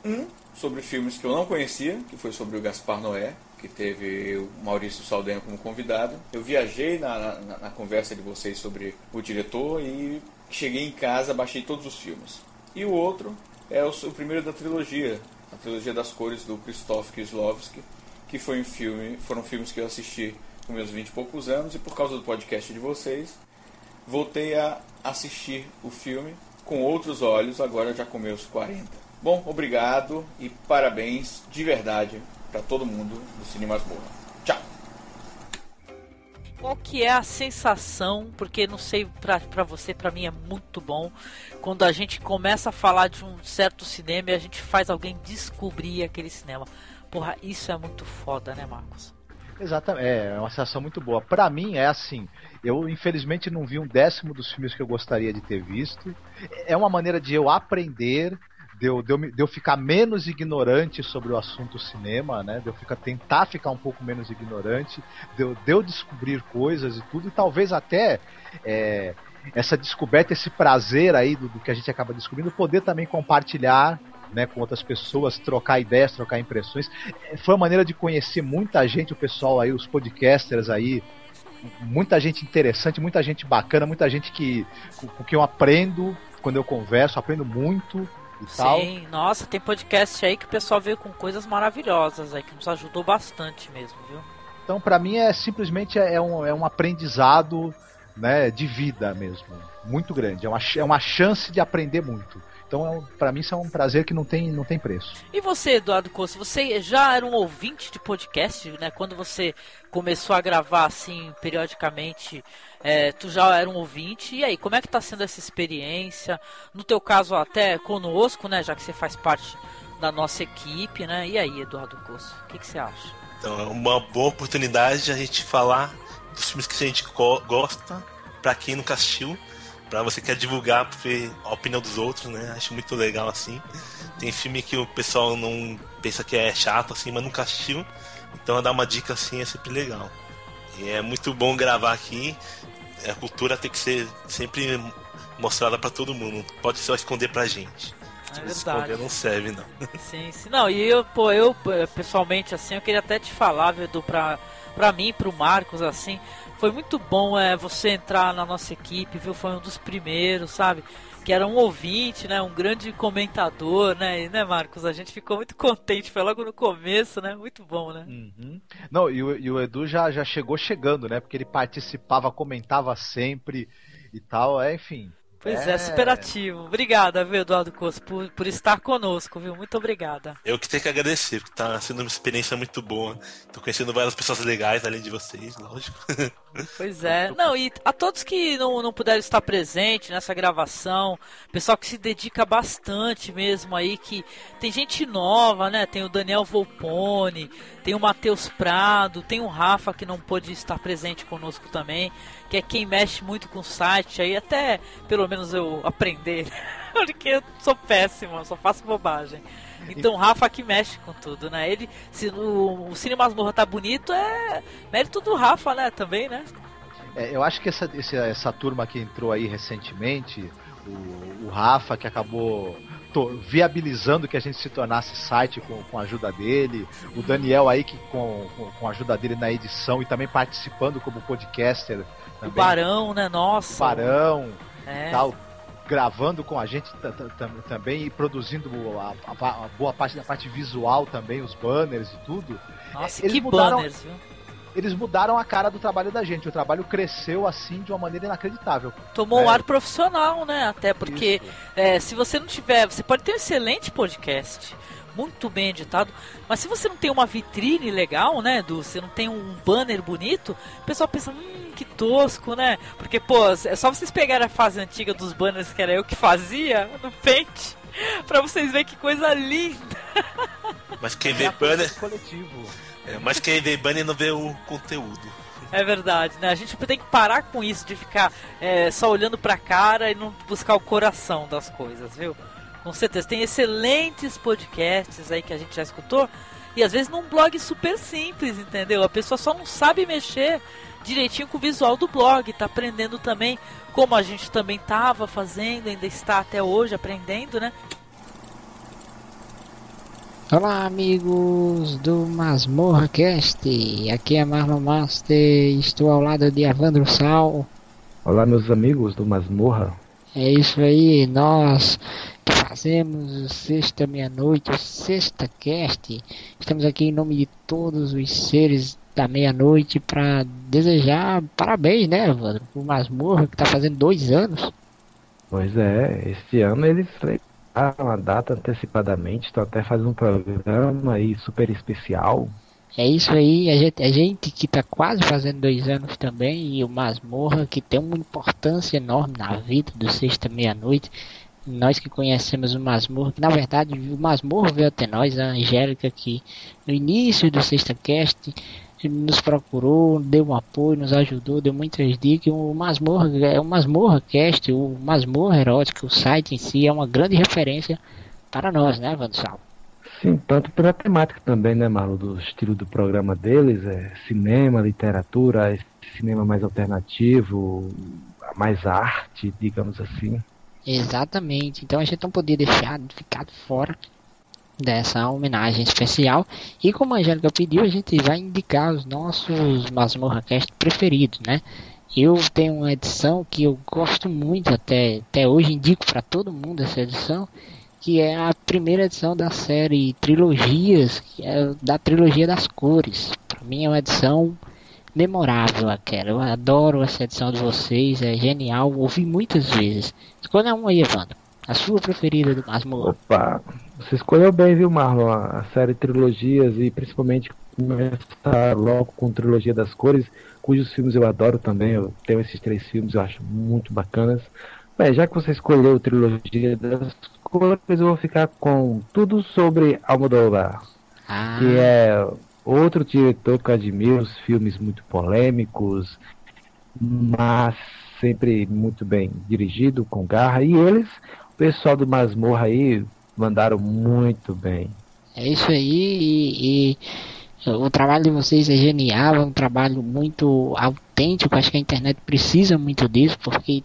Um sobre filmes que eu não conhecia, que foi sobre o Gaspar Noé, que teve o Maurício Saldanha como convidado. Eu viajei na, na, na conversa de vocês sobre o diretor e cheguei em casa, baixei todos os filmes. E o outro é o, o primeiro da trilogia, a trilogia das cores do Krzysztof Kieslowski, que foi um filme, foram filmes que eu assisti com meus 20 e poucos anos e por causa do podcast de vocês, voltei a assistir o filme com outros olhos, agora já com meus 40. Bom, obrigado e parabéns de verdade para todo mundo do Cine Masmorra. Tchau! Qual que é a sensação, porque não sei pra, pra você, pra mim é muito bom, quando a gente começa a falar de um certo cinema e a gente faz alguém descobrir aquele cinema. Porra, isso é muito foda, né, Marcos? Exatamente, é uma sensação muito boa. Pra mim é assim, eu infelizmente não vi um décimo dos filmes que eu gostaria de ter visto. É uma maneira de eu aprender, de eu, de eu, de eu ficar menos ignorante sobre o assunto cinema, né? De eu ficar, tentar ficar um pouco menos ignorante, de eu, de eu descobrir coisas e tudo, e talvez até é, essa descoberta, esse prazer aí do, do que a gente acaba descobrindo, poder também compartilhar né, com outras pessoas, trocar ideias, trocar impressões. É, Foi uma maneira de conhecer muita gente, o pessoal aí, os podcasters aí, muita gente interessante, muita gente bacana, muita gente que com, com que eu aprendo quando eu converso, aprendo muito e Sim, tal. nossa, tem podcast aí que o pessoal veio com coisas maravilhosas aí, que nos ajudou bastante mesmo, viu? Então, para mim, é simplesmente é um, é um aprendizado né, de vida mesmo. Muito grande. É uma, é uma chance de aprender muito. Então, é um, para mim, isso é um prazer que não tem, não tem preço. E você, Eduardo Costa, você já era um ouvinte de podcast, né? Quando você começou a gravar assim periodicamente, é, tu já era um ouvinte. E aí, como é que tá sendo essa experiência? No teu caso, até conosco, né? Já que você faz parte da nossa equipe, né? E aí, Eduardo Costa, o que, que você acha? Então é uma boa oportunidade de a gente falar dos filmes que a gente go gosta, pra quem nunca assistiu, pra você que quer divulgar a opinião dos outros, né? Acho muito legal assim. Tem filme que o pessoal não pensa que é chato assim, mas nunca assistiu. Então dar uma dica assim é sempre legal. E é muito bom gravar aqui. A cultura tem que ser sempre mostrada para todo mundo. Não pode só esconder pra gente. É verdade. não serve, não. Sim, sim. Não, e eu, pô, eu pessoalmente, assim, eu queria até te falar, Edu, pra, pra mim, pro Marcos, assim, foi muito bom é, você entrar na nossa equipe, viu? Foi um dos primeiros, sabe? Que era um ouvinte, né? Um grande comentador, né? E, né, Marcos? A gente ficou muito contente, foi logo no começo, né? Muito bom, né? Não, e o, e o Edu já, já chegou chegando, né? Porque ele participava, comentava sempre e tal, é, enfim. Pois é, superativo. Obrigada, viu, Eduardo Costa, por, por estar conosco, viu? Muito obrigada. Eu que tenho que agradecer, porque tá sendo uma experiência muito boa. Tô conhecendo várias pessoas legais, além de vocês, lógico. Pois é. Não, e a todos que não, não puderam estar presentes nessa gravação, pessoal que se dedica bastante mesmo aí, que tem gente nova, né? Tem o Daniel Volpone, tem o Matheus Prado, tem o Rafa que não pôde estar presente conosco também, que é quem mexe muito com o site aí, até pelo menos eu aprender, porque eu sou péssimo, só faço bobagem. Então o Rafa que mexe com tudo, né? Ele, se o, o Cine Masmorra tá bonito, é mérito do Rafa, né? Também, né? É, eu acho que essa, esse- essa turma que entrou aí recentemente, o, o Rafa, que acabou viabilizando que a gente se tornasse site com, com a ajuda dele, o Daniel aí que com, com, com a ajuda dele na edição e também participando como podcaster. O Também. Barão, né? Nossa. O Barão, É. tal, gravando com a gente ta- ta- tam- também e produzindo a, a- a boa parte da parte visual também, os banners e tudo. Nossa, Eles que mudaram- banners, viu? Eles mudaram a cara do trabalho da gente. O trabalho cresceu assim de uma maneira inacreditável. Tomou É. um ar profissional, né? Até porque é, se você não tiver. Você pode ter um excelente podcast, muito bem editado, mas se você não tem uma vitrine legal, né? Do, você não tem um banner bonito, o pessoal pensa, hum, que tosco, né? Porque, pô, é só vocês pegarem a fase antiga dos banners que era eu que fazia no Paint, pra vocês verem que coisa linda. Mas quem vê banner. coletivo. É, mas quem vê banner não vê o conteúdo. É verdade, né? A gente tem que parar com isso de ficar é, só olhando pra cara e não buscar o coração das coisas, viu? Com certeza. Tem excelentes podcasts aí que a gente já escutou. E às vezes num blog super simples, entendeu? A pessoa só não sabe mexer direitinho com o visual do blog, tá aprendendo também, como a gente também tava fazendo, ainda está até hoje aprendendo, né? Olá, amigos do Masmorra Cast. Aqui é Marlon Master. Estou ao lado de Avandro Sal. Olá, meus amigos do Masmorra. É isso aí, nós que fazemos o Sexta Meia-Noite, o Sexta Cast. Estamos aqui em nome de todos os seres da meia-noite para desejar parabéns, né, Evandro? O Masmorra que está fazendo dois anos. Pois é, este ano eles liberaram a data antecipadamente, estão até fazendo um programa aí super especial. É isso aí, a gente, a gente que está quase fazendo dois anos também, e o Masmorra que tem uma importância enorme na vida do Sexta Meia-Noite. Nós que conhecemos o Masmorra, que na verdade o Masmorra veio até nós, a Angélica, que no início do Sexta Cast nos procurou, deu um apoio, nos ajudou, deu muitas dicas. O Masmorra é o Masmorra Cast, o Masmorra Erótica, o site em si é uma grande referência para nós, né, Vansal? Sim, tanto pela temática também, né, Marlon, do estilo do programa deles, é cinema, literatura, cinema mais alternativo, mais arte, digamos assim. Exatamente. Então a gente não podia deixar de ficar de fora dessa homenagem especial. E como a Angélica pediu, a gente vai indicar os nossos Masmorra Cast preferidos, né? Eu tenho uma edição que eu gosto muito até, até hoje, indico para todo mundo essa edição, que é a primeira edição da série Trilogias, que é da trilogia das cores. Para mim é uma edição memorável aquela. Eu adoro essa edição de vocês, é genial, ouvi muitas vezes. Escolha uma aí, Evandro. A sua preferida do Masmorra. Opa, você escolheu bem, viu, Marlon? A série Trilogias e principalmente começar logo com Trilogia das Cores cujos filmes eu adoro também. Eu tenho esses três filmes, eu acho muito bacanas. Bem, já que você escolheu trilogia das cores, eu vou ficar com tudo sobre Almodóvar, ah. que é outro diretor que eu admiro, os filmes muito polêmicos, mas sempre muito bem dirigido, com garra. E eles, o pessoal do Masmorra aí, mandaram muito bem. É isso aí e, e o trabalho de vocês é genial, é um trabalho muito autêntico. Acho que a internet precisa muito disso, porque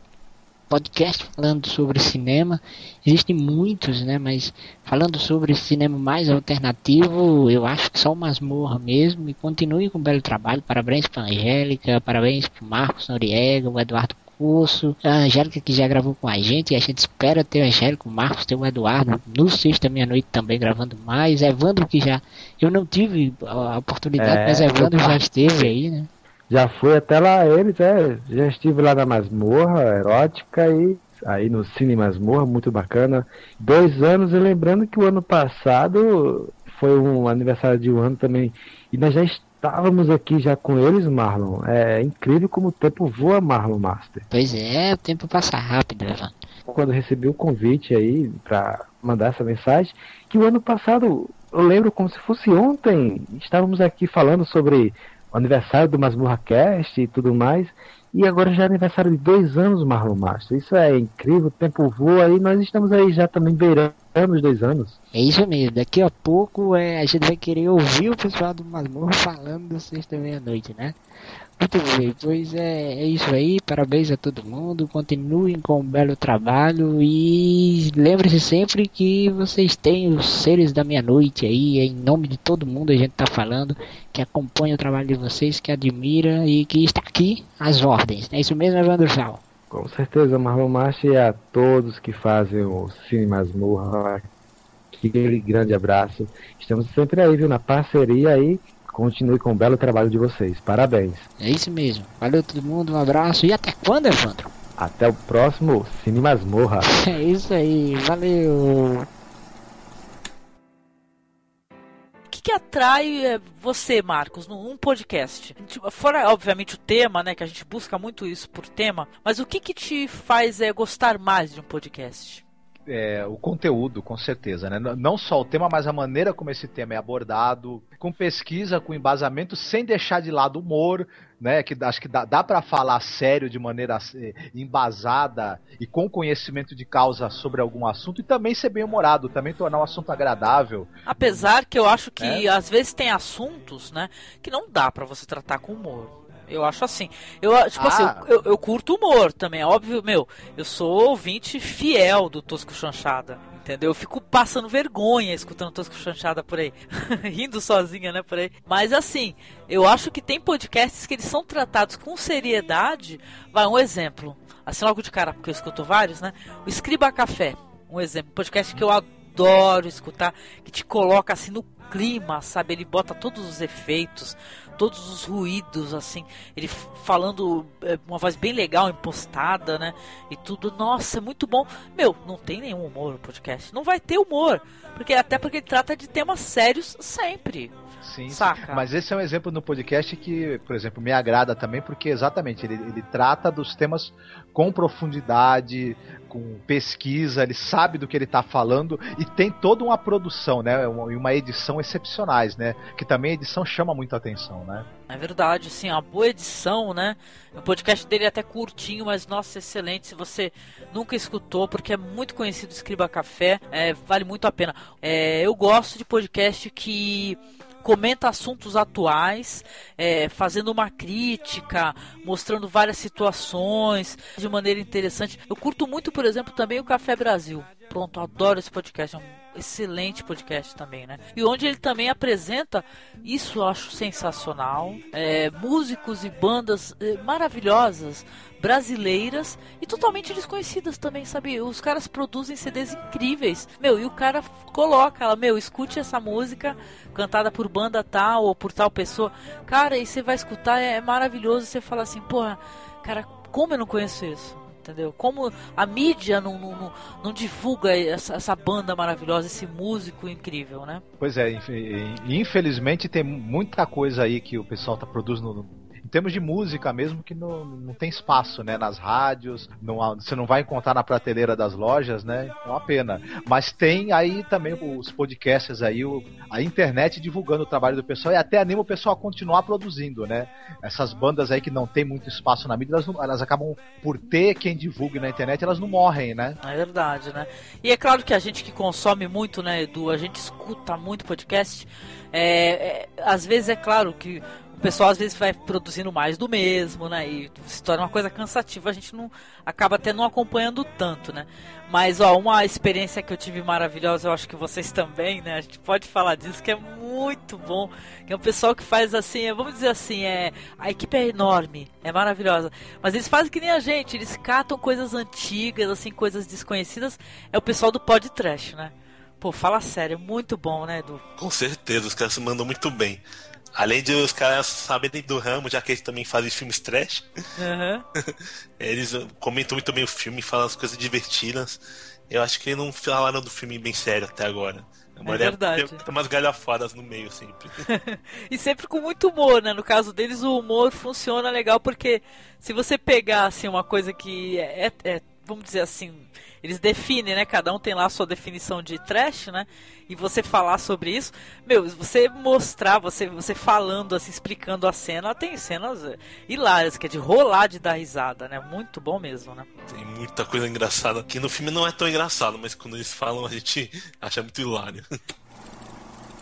podcast falando sobre cinema, existem muitos, né? Mas falando sobre cinema mais alternativo, eu acho que só o Masmorra mesmo. E continue com um belo trabalho. Parabéns para Angélica, parabéns para Marcos Noriega, o Eduardo curso. A Angélica que já gravou com a gente. E a gente espera ter a Angélica, o Marcos, ter o Eduardo no sexta meia-noite também gravando mais. Evandro que já. Eu não tive a oportunidade, é, mas Evandro já esteve aí, né? Já fui até lá, eles, é. Já estive lá na masmorra erótica e aí no Cine Masmorra, muito bacana. Dois anos, e lembrando que o ano passado foi um aniversário de um ano também. E nós já estávamos aqui já com eles, Marlon. É incrível como o tempo voa, Marlon Master. Pois é, o tempo passa rápido, Evan. Quando recebi o convite aí para mandar essa mensagem, que o ano passado, eu lembro como se fosse ontem, estávamos aqui falando sobre o aniversário do Masmorra Cast e tudo mais. E agora já é aniversário de dois anos, Marlon Master. Isso é incrível, o tempo voa e nós estamos aí já também beirando os dois anos. É isso mesmo, daqui a pouco é, a gente vai querer ouvir o pessoal do Masmorra falando do sexta meia-noite, né? Muito bem, pois é, é isso aí, parabéns a todo mundo, continuem com um belo trabalho e lembre-se sempre que vocês têm os seres da meia-noite aí, em nome de todo mundo a gente tá falando, que acompanha o trabalho de vocês, que admira e que está aqui às ordens. É isso mesmo, Evandro Sal? Com certeza, Marlon Macha e a todos que fazem o Cine Masmorra, aquele grande abraço. Estamos sempre aí, viu, na parceria aí Continue com o belo trabalho de vocês. Parabéns. É isso mesmo. Valeu todo mundo, um abraço. E até quando, Evandro? Até o próximo Cine Masmorra. É isso aí, valeu. Que, atrai é, você, Marcos, num podcast? Fora, obviamente, o tema, né? Que a gente busca muito isso por tema, mas o que, que te faz é, gostar mais de um podcast? é, o conteúdo, com certeza, né? Não só o tema, mas a maneira como esse tema é abordado, com pesquisa, com embasamento, sem deixar de lado o humor, né? Que acho que dá, dá para falar sério de maneira é, embasada e com conhecimento de causa sobre algum assunto e também ser bem humorado, também tornar o um assunto agradável. Apesar que eu acho que é. às vezes tem assuntos, né, que não dá para você tratar com humor. Eu acho assim. Eu, tipo assim, ah. assim, eu, eu, curto humor também, é óbvio, meu. Eu sou ouvinte fiel do Tosco Chanchada. Entendeu? Eu fico passando vergonha escutando Tosco Chanchada por aí. Rindo sozinha, né, por aí. Mas assim, eu acho que tem podcasts que eles são tratados com seriedade. Vai, um exemplo. Assim, logo de cara, porque eu escuto vários, né? O Escriba Café. Um exemplo. Podcast que eu adoro escutar. Que te coloca assim no clima, sabe? Ele bota todos os efeitos todos os ruídos, assim, ele falando é, uma voz bem legal, impostada, né? E tudo, nossa, é muito bom. Meu, não tem nenhum humor no podcast. Não vai ter humor. Porque até porque ele trata de temas sérios sempre. Sim, Saca? mas esse é um exemplo no podcast que, por exemplo, me agrada também, porque exatamente ele, ele trata dos temas com profundidade, com pesquisa, ele sabe do que ele está falando e tem toda uma produção, né? E uma, uma edição excepcionais, né? Que também a edição chama muita atenção, né? É verdade, sim, a boa edição, né? O podcast dele é até curtinho, mas nossa, excelente. Se você nunca escutou, porque é muito conhecido Escriba Café, é, vale muito a pena. É, eu gosto de podcast que comenta assuntos atuais, é, fazendo uma crítica, mostrando várias situações de maneira interessante. Eu curto muito, por exemplo, também o Café Brasil. Pronto, adoro esse podcast. É um excelente podcast também, né? E onde ele também apresenta, isso eu acho sensacional, é, músicos e bandas é, maravilhosas, brasileiras e totalmente desconhecidas também, sabe? Os caras produzem CDs incríveis, meu, e o cara coloca ela, meu, escute essa música cantada por banda tal ou por tal pessoa, cara, e você vai escutar, é, é maravilhoso, você fala assim, porra, cara, como eu não conheço isso? Entendeu? Como a mídia não, não, não, divulga essa, essa, banda maravilhosa, esse músico incrível, né? Pois é, infelizmente tem muita coisa aí que o pessoal tá produzindo termos de música mesmo, que não, não tem espaço, né? Nas rádios, não, você não vai encontrar na prateleira das lojas, né? É uma pena. Mas tem aí também os podcasts aí, a internet divulgando o trabalho do pessoal e até anima o pessoal a continuar produzindo, né? Essas bandas aí que não tem muito espaço na mídia, elas, não, elas acabam por ter quem divulgue na internet, elas não morrem, né? É verdade, né? E é claro que a gente que consome muito, né, Edu, a gente escuta muito podcast, é, é, às vezes é claro que o pessoal às vezes vai produzindo mais do mesmo, né? E se torna uma coisa cansativa, a gente não acaba até não acompanhando tanto, né? Mas ó, uma experiência que eu tive maravilhosa, eu acho que vocês também, né? A gente pode falar disso que é muito bom. Que é um pessoal que faz assim, é, vamos dizer assim, é a equipe é enorme, é maravilhosa, mas eles fazem que nem a gente, eles catam coisas antigas, assim, coisas desconhecidas. É o pessoal do Pod Trash, né? Pô, fala sério, muito bom, né, Edu? Com certeza, os caras se mandam muito bem. Além de os caras saberem do ramo, já que eles também fazem filmes trash, uhum. eles comentam muito bem o filme, falam as coisas divertidas. Eu acho que não falaram do filme bem sério até agora. É verdade. Tem umas galhafadas no meio sempre. e sempre com muito humor, né? No caso deles, o humor funciona legal porque se você pegar assim, uma coisa que é, é vamos dizer assim, eles definem, né? Cada um tem lá a sua definição de trash, né? E você falar sobre isso, meu, você mostrar, você, você falando, assim, explicando a cena, tem cenas eh, hilárias, que é de rolar de dar risada, né? Muito bom mesmo, né? Tem muita coisa engraçada, que no filme não é tão engraçado, mas quando eles falam a gente acha muito hilário.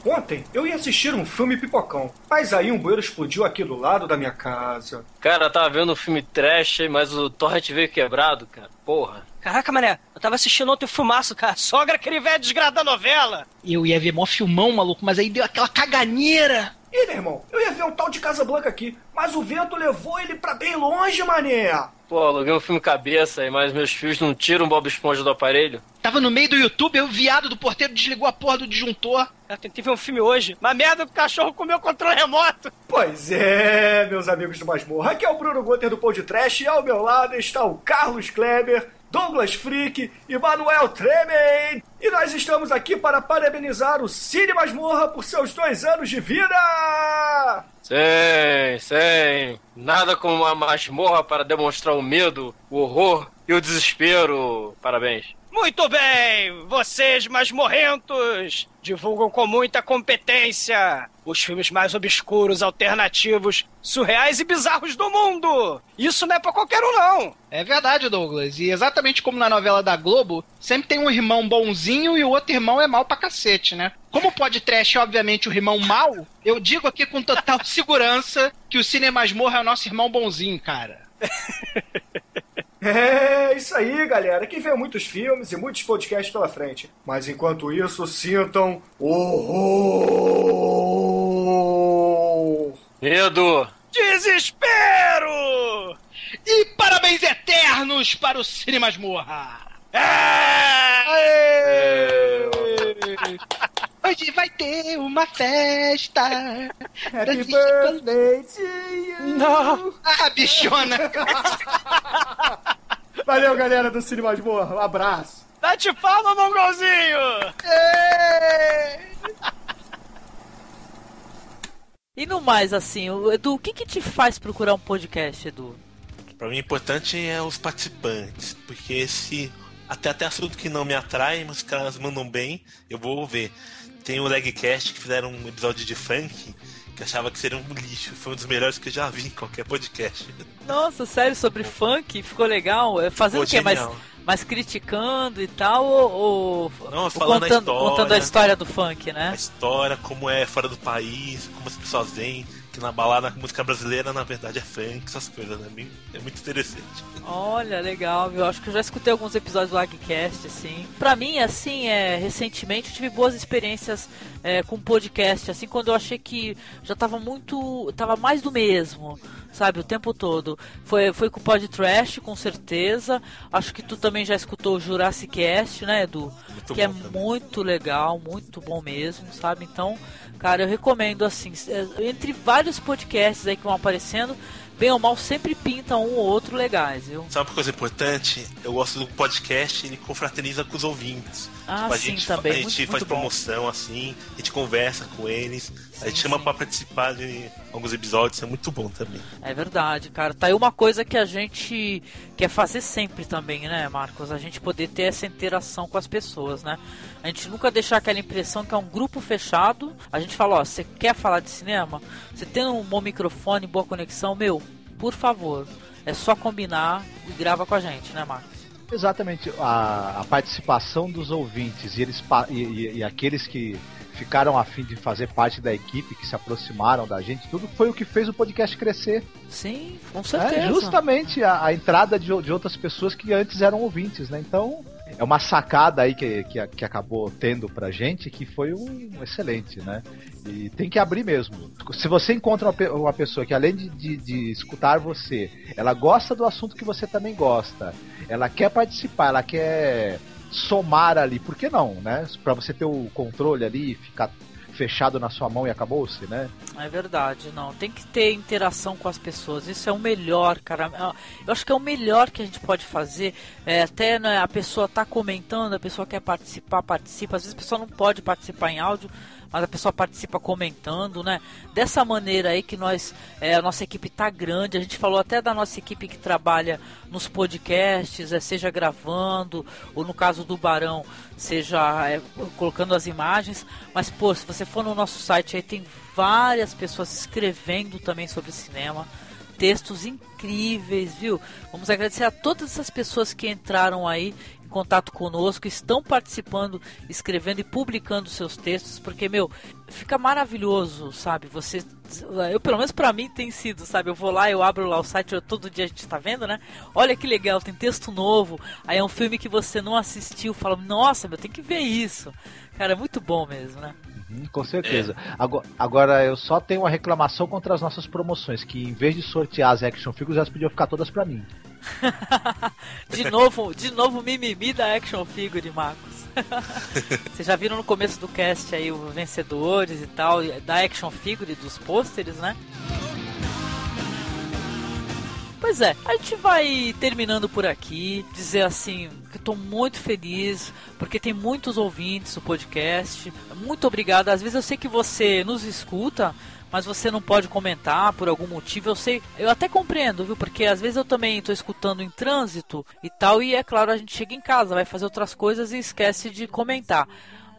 Ontem eu ia assistir um filme pipocão, mas aí um bueiro explodiu aqui do lado da minha casa. Cara, eu tava vendo um filme trash, mas o torrent veio quebrado, cara. Porra. Caraca, mané, eu tava assistindo ontem o filmaço, cara. Sogra, aquele velho desgraçado da novela. Eu ia ver mó filmão, maluco, mas aí deu aquela caganeira. Ih, meu irmão, eu ia ver um tal de Casa Blanca aqui, mas o vento levou ele pra bem longe, mané. Pô, aluguei um filme cabeça, mas meus filhos não tiram o Bob Esponja do aparelho. Tava no meio do YouTube, aí o viado do porteiro desligou a porra do disjuntor. Eu tentei ver um filme hoje, mas merda, o cachorro comeu o controle remoto. Pois é, meus amigos do Masmorra, aqui é o Bruno Guter do Pão de Trash e ao meu lado está o Carlos Kleber, Douglas Freak e Manuel Tremen. E nós estamos aqui para parabenizar o Cine Masmorra por seus dois anos de vida! Sim, sim. Nada como uma masmorra para demonstrar o medo, o horror e o desespero. Parabéns. Muito bem! Vocês, masmorrentos, divulgam com muita competência os filmes mais obscuros, alternativos, surreais e bizarros do mundo! Isso não é pra qualquer um, não! É verdade, Douglas. E exatamente como na novela da Globo, sempre tem um irmão bonzinho e o outro irmão é mal pra cacete, né? Como pode trash, obviamente, o irmão mal, eu digo aqui com total segurança que o Cine Masmorra é o nosso irmão bonzinho, cara. É isso aí, galera. Que vem muitos filmes e muitos podcasts pela frente. Mas enquanto isso, sintam horror! Medo! Desespero! E parabéns eternos para o Cine Masmorra! Hoje vai ter uma festa. Happy birthday to you. Não. Ah, bichona. Valeu, galera do Cine Masmorra. Um abraço. Dá-te palma, mongolzinho. E no mais, assim, Edu, o que que te faz procurar um podcast, Edu? Pra mim, o importante é os participantes, porque se até até assunto que não me atrai, mas os caras mandam bem, eu vou ver. Tem o Legcast que fizeram um episódio de funk que achava que seria um lixo. Foi um dos melhores que eu já vi em qualquer podcast. Nossa, sério, sobre funk? Ficou legal? É, fazendo Pô, o quê? Mais, mais criticando e tal? Ou, ou, Não, ou falando contando, a história, contando a história do funk, né? A história, como é fora do país, como as pessoas veem. Que na balada música brasileira, na verdade, é funk, essas coisas, né? É muito interessante. Olha, legal, viu? Acho que eu já escutei alguns episódios do Lagcast, assim. Pra mim, assim, é, recentemente eu tive boas experiências é, com podcast, assim, quando eu achei que já tava muito. tava mais do mesmo, sabe, o tempo todo. Foi, foi com o Pod Trash, com certeza. Acho que tu também já escutou o Jurassic Cast, né, Edu? Muito que é também. muito legal, muito bom mesmo, sabe? Então, cara, eu recomendo assim, é, entre vários podcasts aí que vão aparecendo, bem ou mal sempre pintam um ou outro legais, viu? Sabe uma coisa importante? Eu gosto do podcast, ele confraterniza com os ouvintes. Ah, Tipo, a sim, gente, também, A gente muito- faz muito bom. promoção assim, a gente conversa com eles, a gente chama pra participar de alguns episódios, é muito bom também. É verdade, cara. Tá aí uma coisa que a gente quer fazer sempre também, né, Marcos? A gente poder ter essa interação com as pessoas, né? A gente nunca deixar aquela impressão que é um grupo fechado. A gente fala, ó, você quer falar de cinema? Você tem um bom microfone, boa conexão, meu, por favor, é só combinar e grava com a gente, né, Marcos? Exatamente, a, a participação dos ouvintes e, eles, e, e- e aqueles que ficaram a fim de fazer parte da equipe, que se aproximaram da gente, tudo foi o que fez o podcast crescer. Sim, com É, certeza. justamente a, a entrada de, de outras pessoas que antes eram ouvintes, né? Então, é uma sacada aí que, que, que acabou tendo pra gente que foi um excelente, né? E tem que abrir mesmo. Se você encontra uma, uma pessoa que além de, de, de escutar você, ela gosta do assunto que você também gosta, ela quer participar, ela quer somar ali, por que não, né? Pra você ter o controle ali e ficar fechado na sua mão e acabou-se, né? É verdade, não. Tem que ter interação com as pessoas. Isso é o melhor, cara. Eu acho que é o melhor que a gente pode fazer. É, até né, a pessoa tá comentando, a pessoa quer participar, participa. Às vezes a pessoa não pode participar em áudio, mas a pessoa participa comentando, né? Dessa maneira aí que nós, é, a nossa equipe tá grande. A gente falou até da nossa equipe que trabalha nos podcasts, é, seja gravando, ou no caso do Barão, seja é, colocando as imagens. Mas, pô, se você for no nosso site aí, tem várias pessoas escrevendo também sobre cinema. Textos incríveis, viu? Vamos agradecer a todas essas pessoas que entraram aí contato conosco, estão participando, escrevendo e publicando seus textos, porque, meu, fica maravilhoso, sabe? Você. Eu, pelo menos pra mim, tem sido, sabe? Eu vou lá, eu abro lá o site, eu, todo dia a gente tá vendo, né? Olha que legal, tem texto novo. Aí é um filme que você não assistiu, fala, nossa, meu, tem que ver isso. Cara, é muito bom mesmo, né? Hum, Com certeza. Agora, agora eu só tenho uma reclamação contra as nossas promoções, que em vez de sortear as action figures, elas podiam ficar todas pra mim. De novo, de novo mimimi da Action Figure, Marcos. Vocês já viram no começo do cast aí os vencedores e tal, da Action Figure, dos pôsteres, né? Pois é, a gente vai terminando por aqui. Dizer assim que estou muito feliz porque tem muitos ouvintes do podcast. Muito obrigado. Às vezes eu sei que você nos escuta, mas você não pode comentar por algum motivo. Eu sei, eu até compreendo, viu? Porque às vezes eu também estou escutando em trânsito e tal, e é claro, a gente chega em casa, vai fazer outras coisas e esquece de comentar.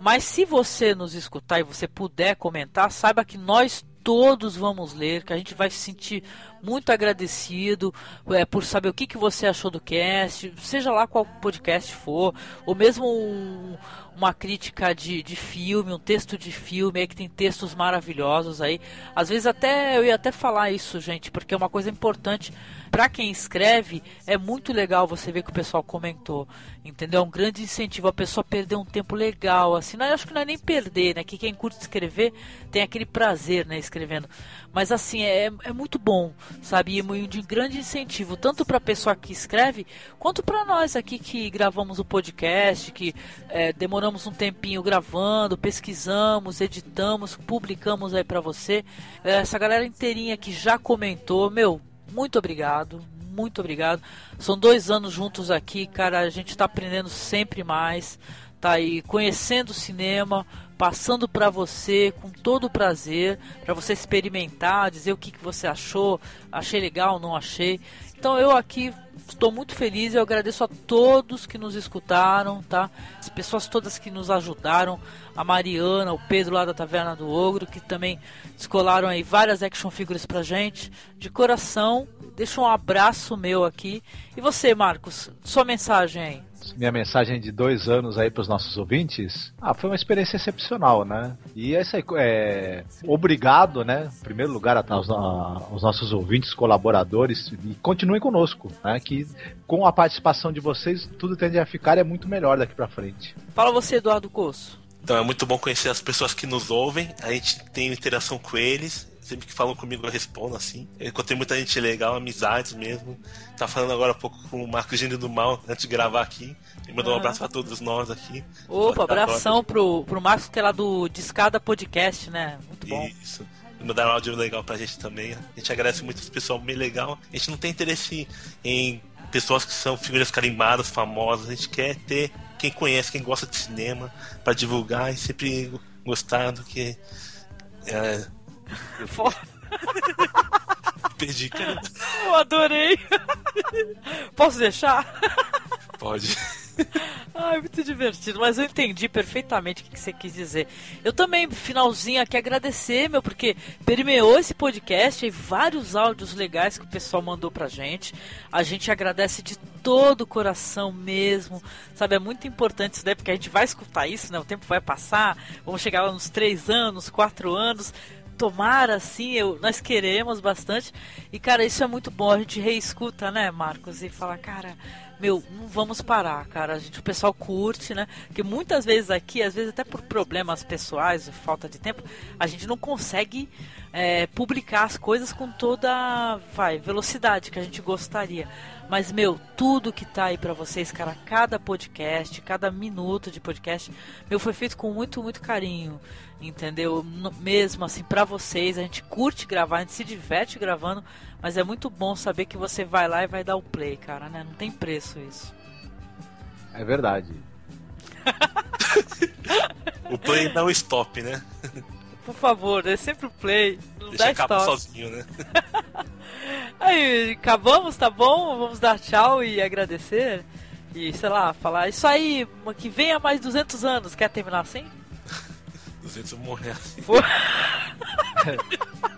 Mas se você nos escutar e você puder comentar, saiba que nós todos vamos ler, que a gente vai se sentir muito agradecido é, por saber o que, que você achou do cast, seja lá qual podcast for, ou mesmo um, uma crítica de, de filme, um texto de filme, aí que tem textos maravilhosos aí. Às vezes até eu ia até falar isso, gente, porque é uma coisa importante para quem escreve, é muito legal você ver que o pessoal comentou, entendeu? É um grande incentivo a pessoa perder um tempo legal, assim, não, acho que não é nem perder, né? Que quem curte escrever tem aquele prazer, né, escrevendo. Mas assim, é, é muito bom, sabe? E é de grande incentivo, tanto para a pessoa que escreve, quanto para nós aqui que gravamos o podcast, que é, demoramos um tempinho gravando, pesquisamos, editamos, publicamos aí para você. Essa galera inteirinha que já comentou, meu, muito obrigado, muito obrigado. São dois anos juntos aqui, cara. A gente tá aprendendo sempre mais, tá aí conhecendo o cinema, passando para você com todo o prazer, para você experimentar, dizer o que, que você achou, achei legal, não achei. Então eu aqui estou muito feliz, eu agradeço a todos que nos escutaram, tá? As pessoas todas que nos ajudaram, a Mariana, o Pedro lá da Taverna do Ogro, que também descolaram aí várias action figures pra gente. De coração, deixa um abraço meu aqui. E você, Marcos, sua mensagem aí. Minha mensagem de dois anos aí para os nossos ouvintes, ah, foi uma experiência excepcional, né? E é isso aí, é, obrigado, né? Em primeiro lugar, aos, aos nossos ouvintes, colaboradores, e continuem conosco, né? Que com a participação de vocês, tudo tende a ficar é muito melhor daqui para frente. Fala você, Eduardo Coço. Então é muito bom conhecer as pessoas que nos ouvem, a gente tem interação com eles, sempre que falam comigo eu respondo assim. Eu encontrei muita gente legal, amizades mesmo. Tá falando agora há pouco com o Marco Gênio do Mal, antes de gravar aqui. E mandou um abraço pra todos nós aqui. Opa, abração pro, pro Marcos, que é lá do Discada Podcast, né? Muito bom. Isso. Mandaram um áudio legal pra gente também. A gente agradece muito esse pessoal bem legal. A gente não tem interesse em pessoas que são figuras carimbadas, famosas. A gente quer ter quem conhece, quem gosta de cinema, para divulgar e sempre gostar do que. É... Perdi, cara. Eu adorei. Posso deixar? Pode. Ai, muito divertido, mas eu entendi perfeitamente o que você quis dizer. Eu também, finalzinho aqui, agradecer, meu, porque permeou esse podcast e vários áudios legais que o pessoal mandou pra gente. A gente agradece de todo o coração mesmo, sabe? É muito importante isso daí, porque a gente vai escutar isso, né? O tempo vai passar, vamos chegar lá nos três anos, quatro anos tomara assim, eu, nós queremos bastante. E cara, isso é muito bom, a gente reescuta, né, Marcos, e fala, cara, meu, não vamos parar, cara. A gente, o pessoal curte, né? Porque muitas vezes aqui, às vezes até por problemas pessoais, falta de tempo, a gente não consegue é, publicar as coisas com toda, vai, velocidade que a gente gostaria. Mas, meu, tudo que tá aí para vocês, cara, cada podcast, cada minuto de podcast, meu, foi feito com muito, muito carinho, entendeu? Mesmo assim, para vocês, a gente curte gravar, a gente se diverte gravando, mas é muito bom saber que você vai lá e vai dar o play, cara, né? Não tem preço isso. É verdade. o play não stop, né? Por favor, é sempre o play. Não Deixa dá stop. sozinho, né? Aí, acabamos, tá bom? Vamos dar tchau e agradecer. E, sei lá, falar isso aí, que venha mais 200 anos. Quer terminar assim? 200 eu morrer assim.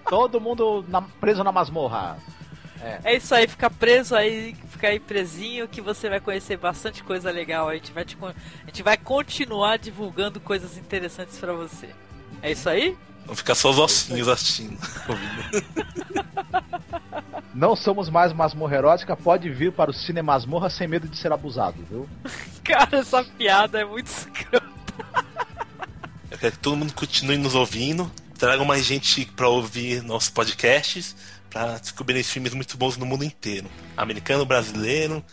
Todo mundo na- preso na masmorra. É. É isso aí, fica preso aí, fica aí presinho que você vai conhecer bastante coisa legal. A gente vai, te, a gente vai continuar divulgando coisas interessantes pra você. É isso aí? Vão ficar só os ossinhos assistindo. Não somos mais masmorra erótica, pode vir para o Cine Masmorra sem medo de ser abusado, viu? Cara, essa piada é muito escrota. Eu quero que todo mundo continue nos ouvindo. Tragam mais gente pra ouvir nossos podcasts. Pra descobrir filmes muito bons no mundo inteiro. Americano, brasileiro,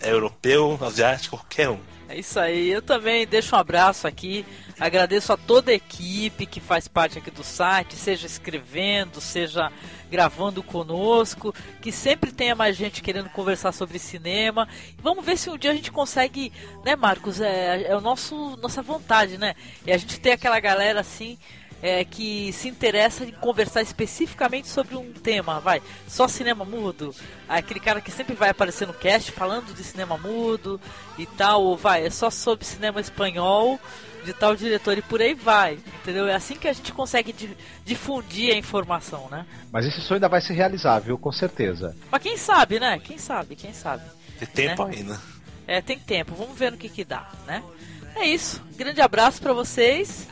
europeu, asiático, qualquer um. É isso aí, eu também deixo um abraço aqui. Agradeço a toda a equipe que faz parte aqui do site, seja escrevendo, seja gravando conosco, que sempre tenha mais gente querendo conversar sobre cinema. Vamos ver se um dia a gente consegue, né, Marcos? É, é o nosso nossa vontade, né? É a gente ter aquela galera assim é, que se interessa em conversar especificamente sobre um tema, vai, só cinema mudo, aquele cara que sempre vai aparecer no cast falando de cinema mudo e tal, ou vai, é só sobre cinema espanhol de tal diretor e por aí vai, entendeu? É assim que a gente consegue di- difundir a informação, né? Mas esse sonho ainda vai se realizar, viu? Com certeza. Mas quem sabe, né? Quem sabe, quem sabe. Tem tempo Né? ainda. É, tem tempo, vamos ver no que que dá, né? É isso, grande abraço pra vocês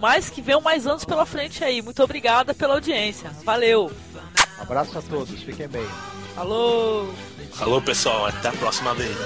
mas que venham mais anos pela frente aí. Muito obrigada pela audiência. Valeu. Um abraço a todos, fiquem bem. Alô. Alô, pessoal, até a próxima vez.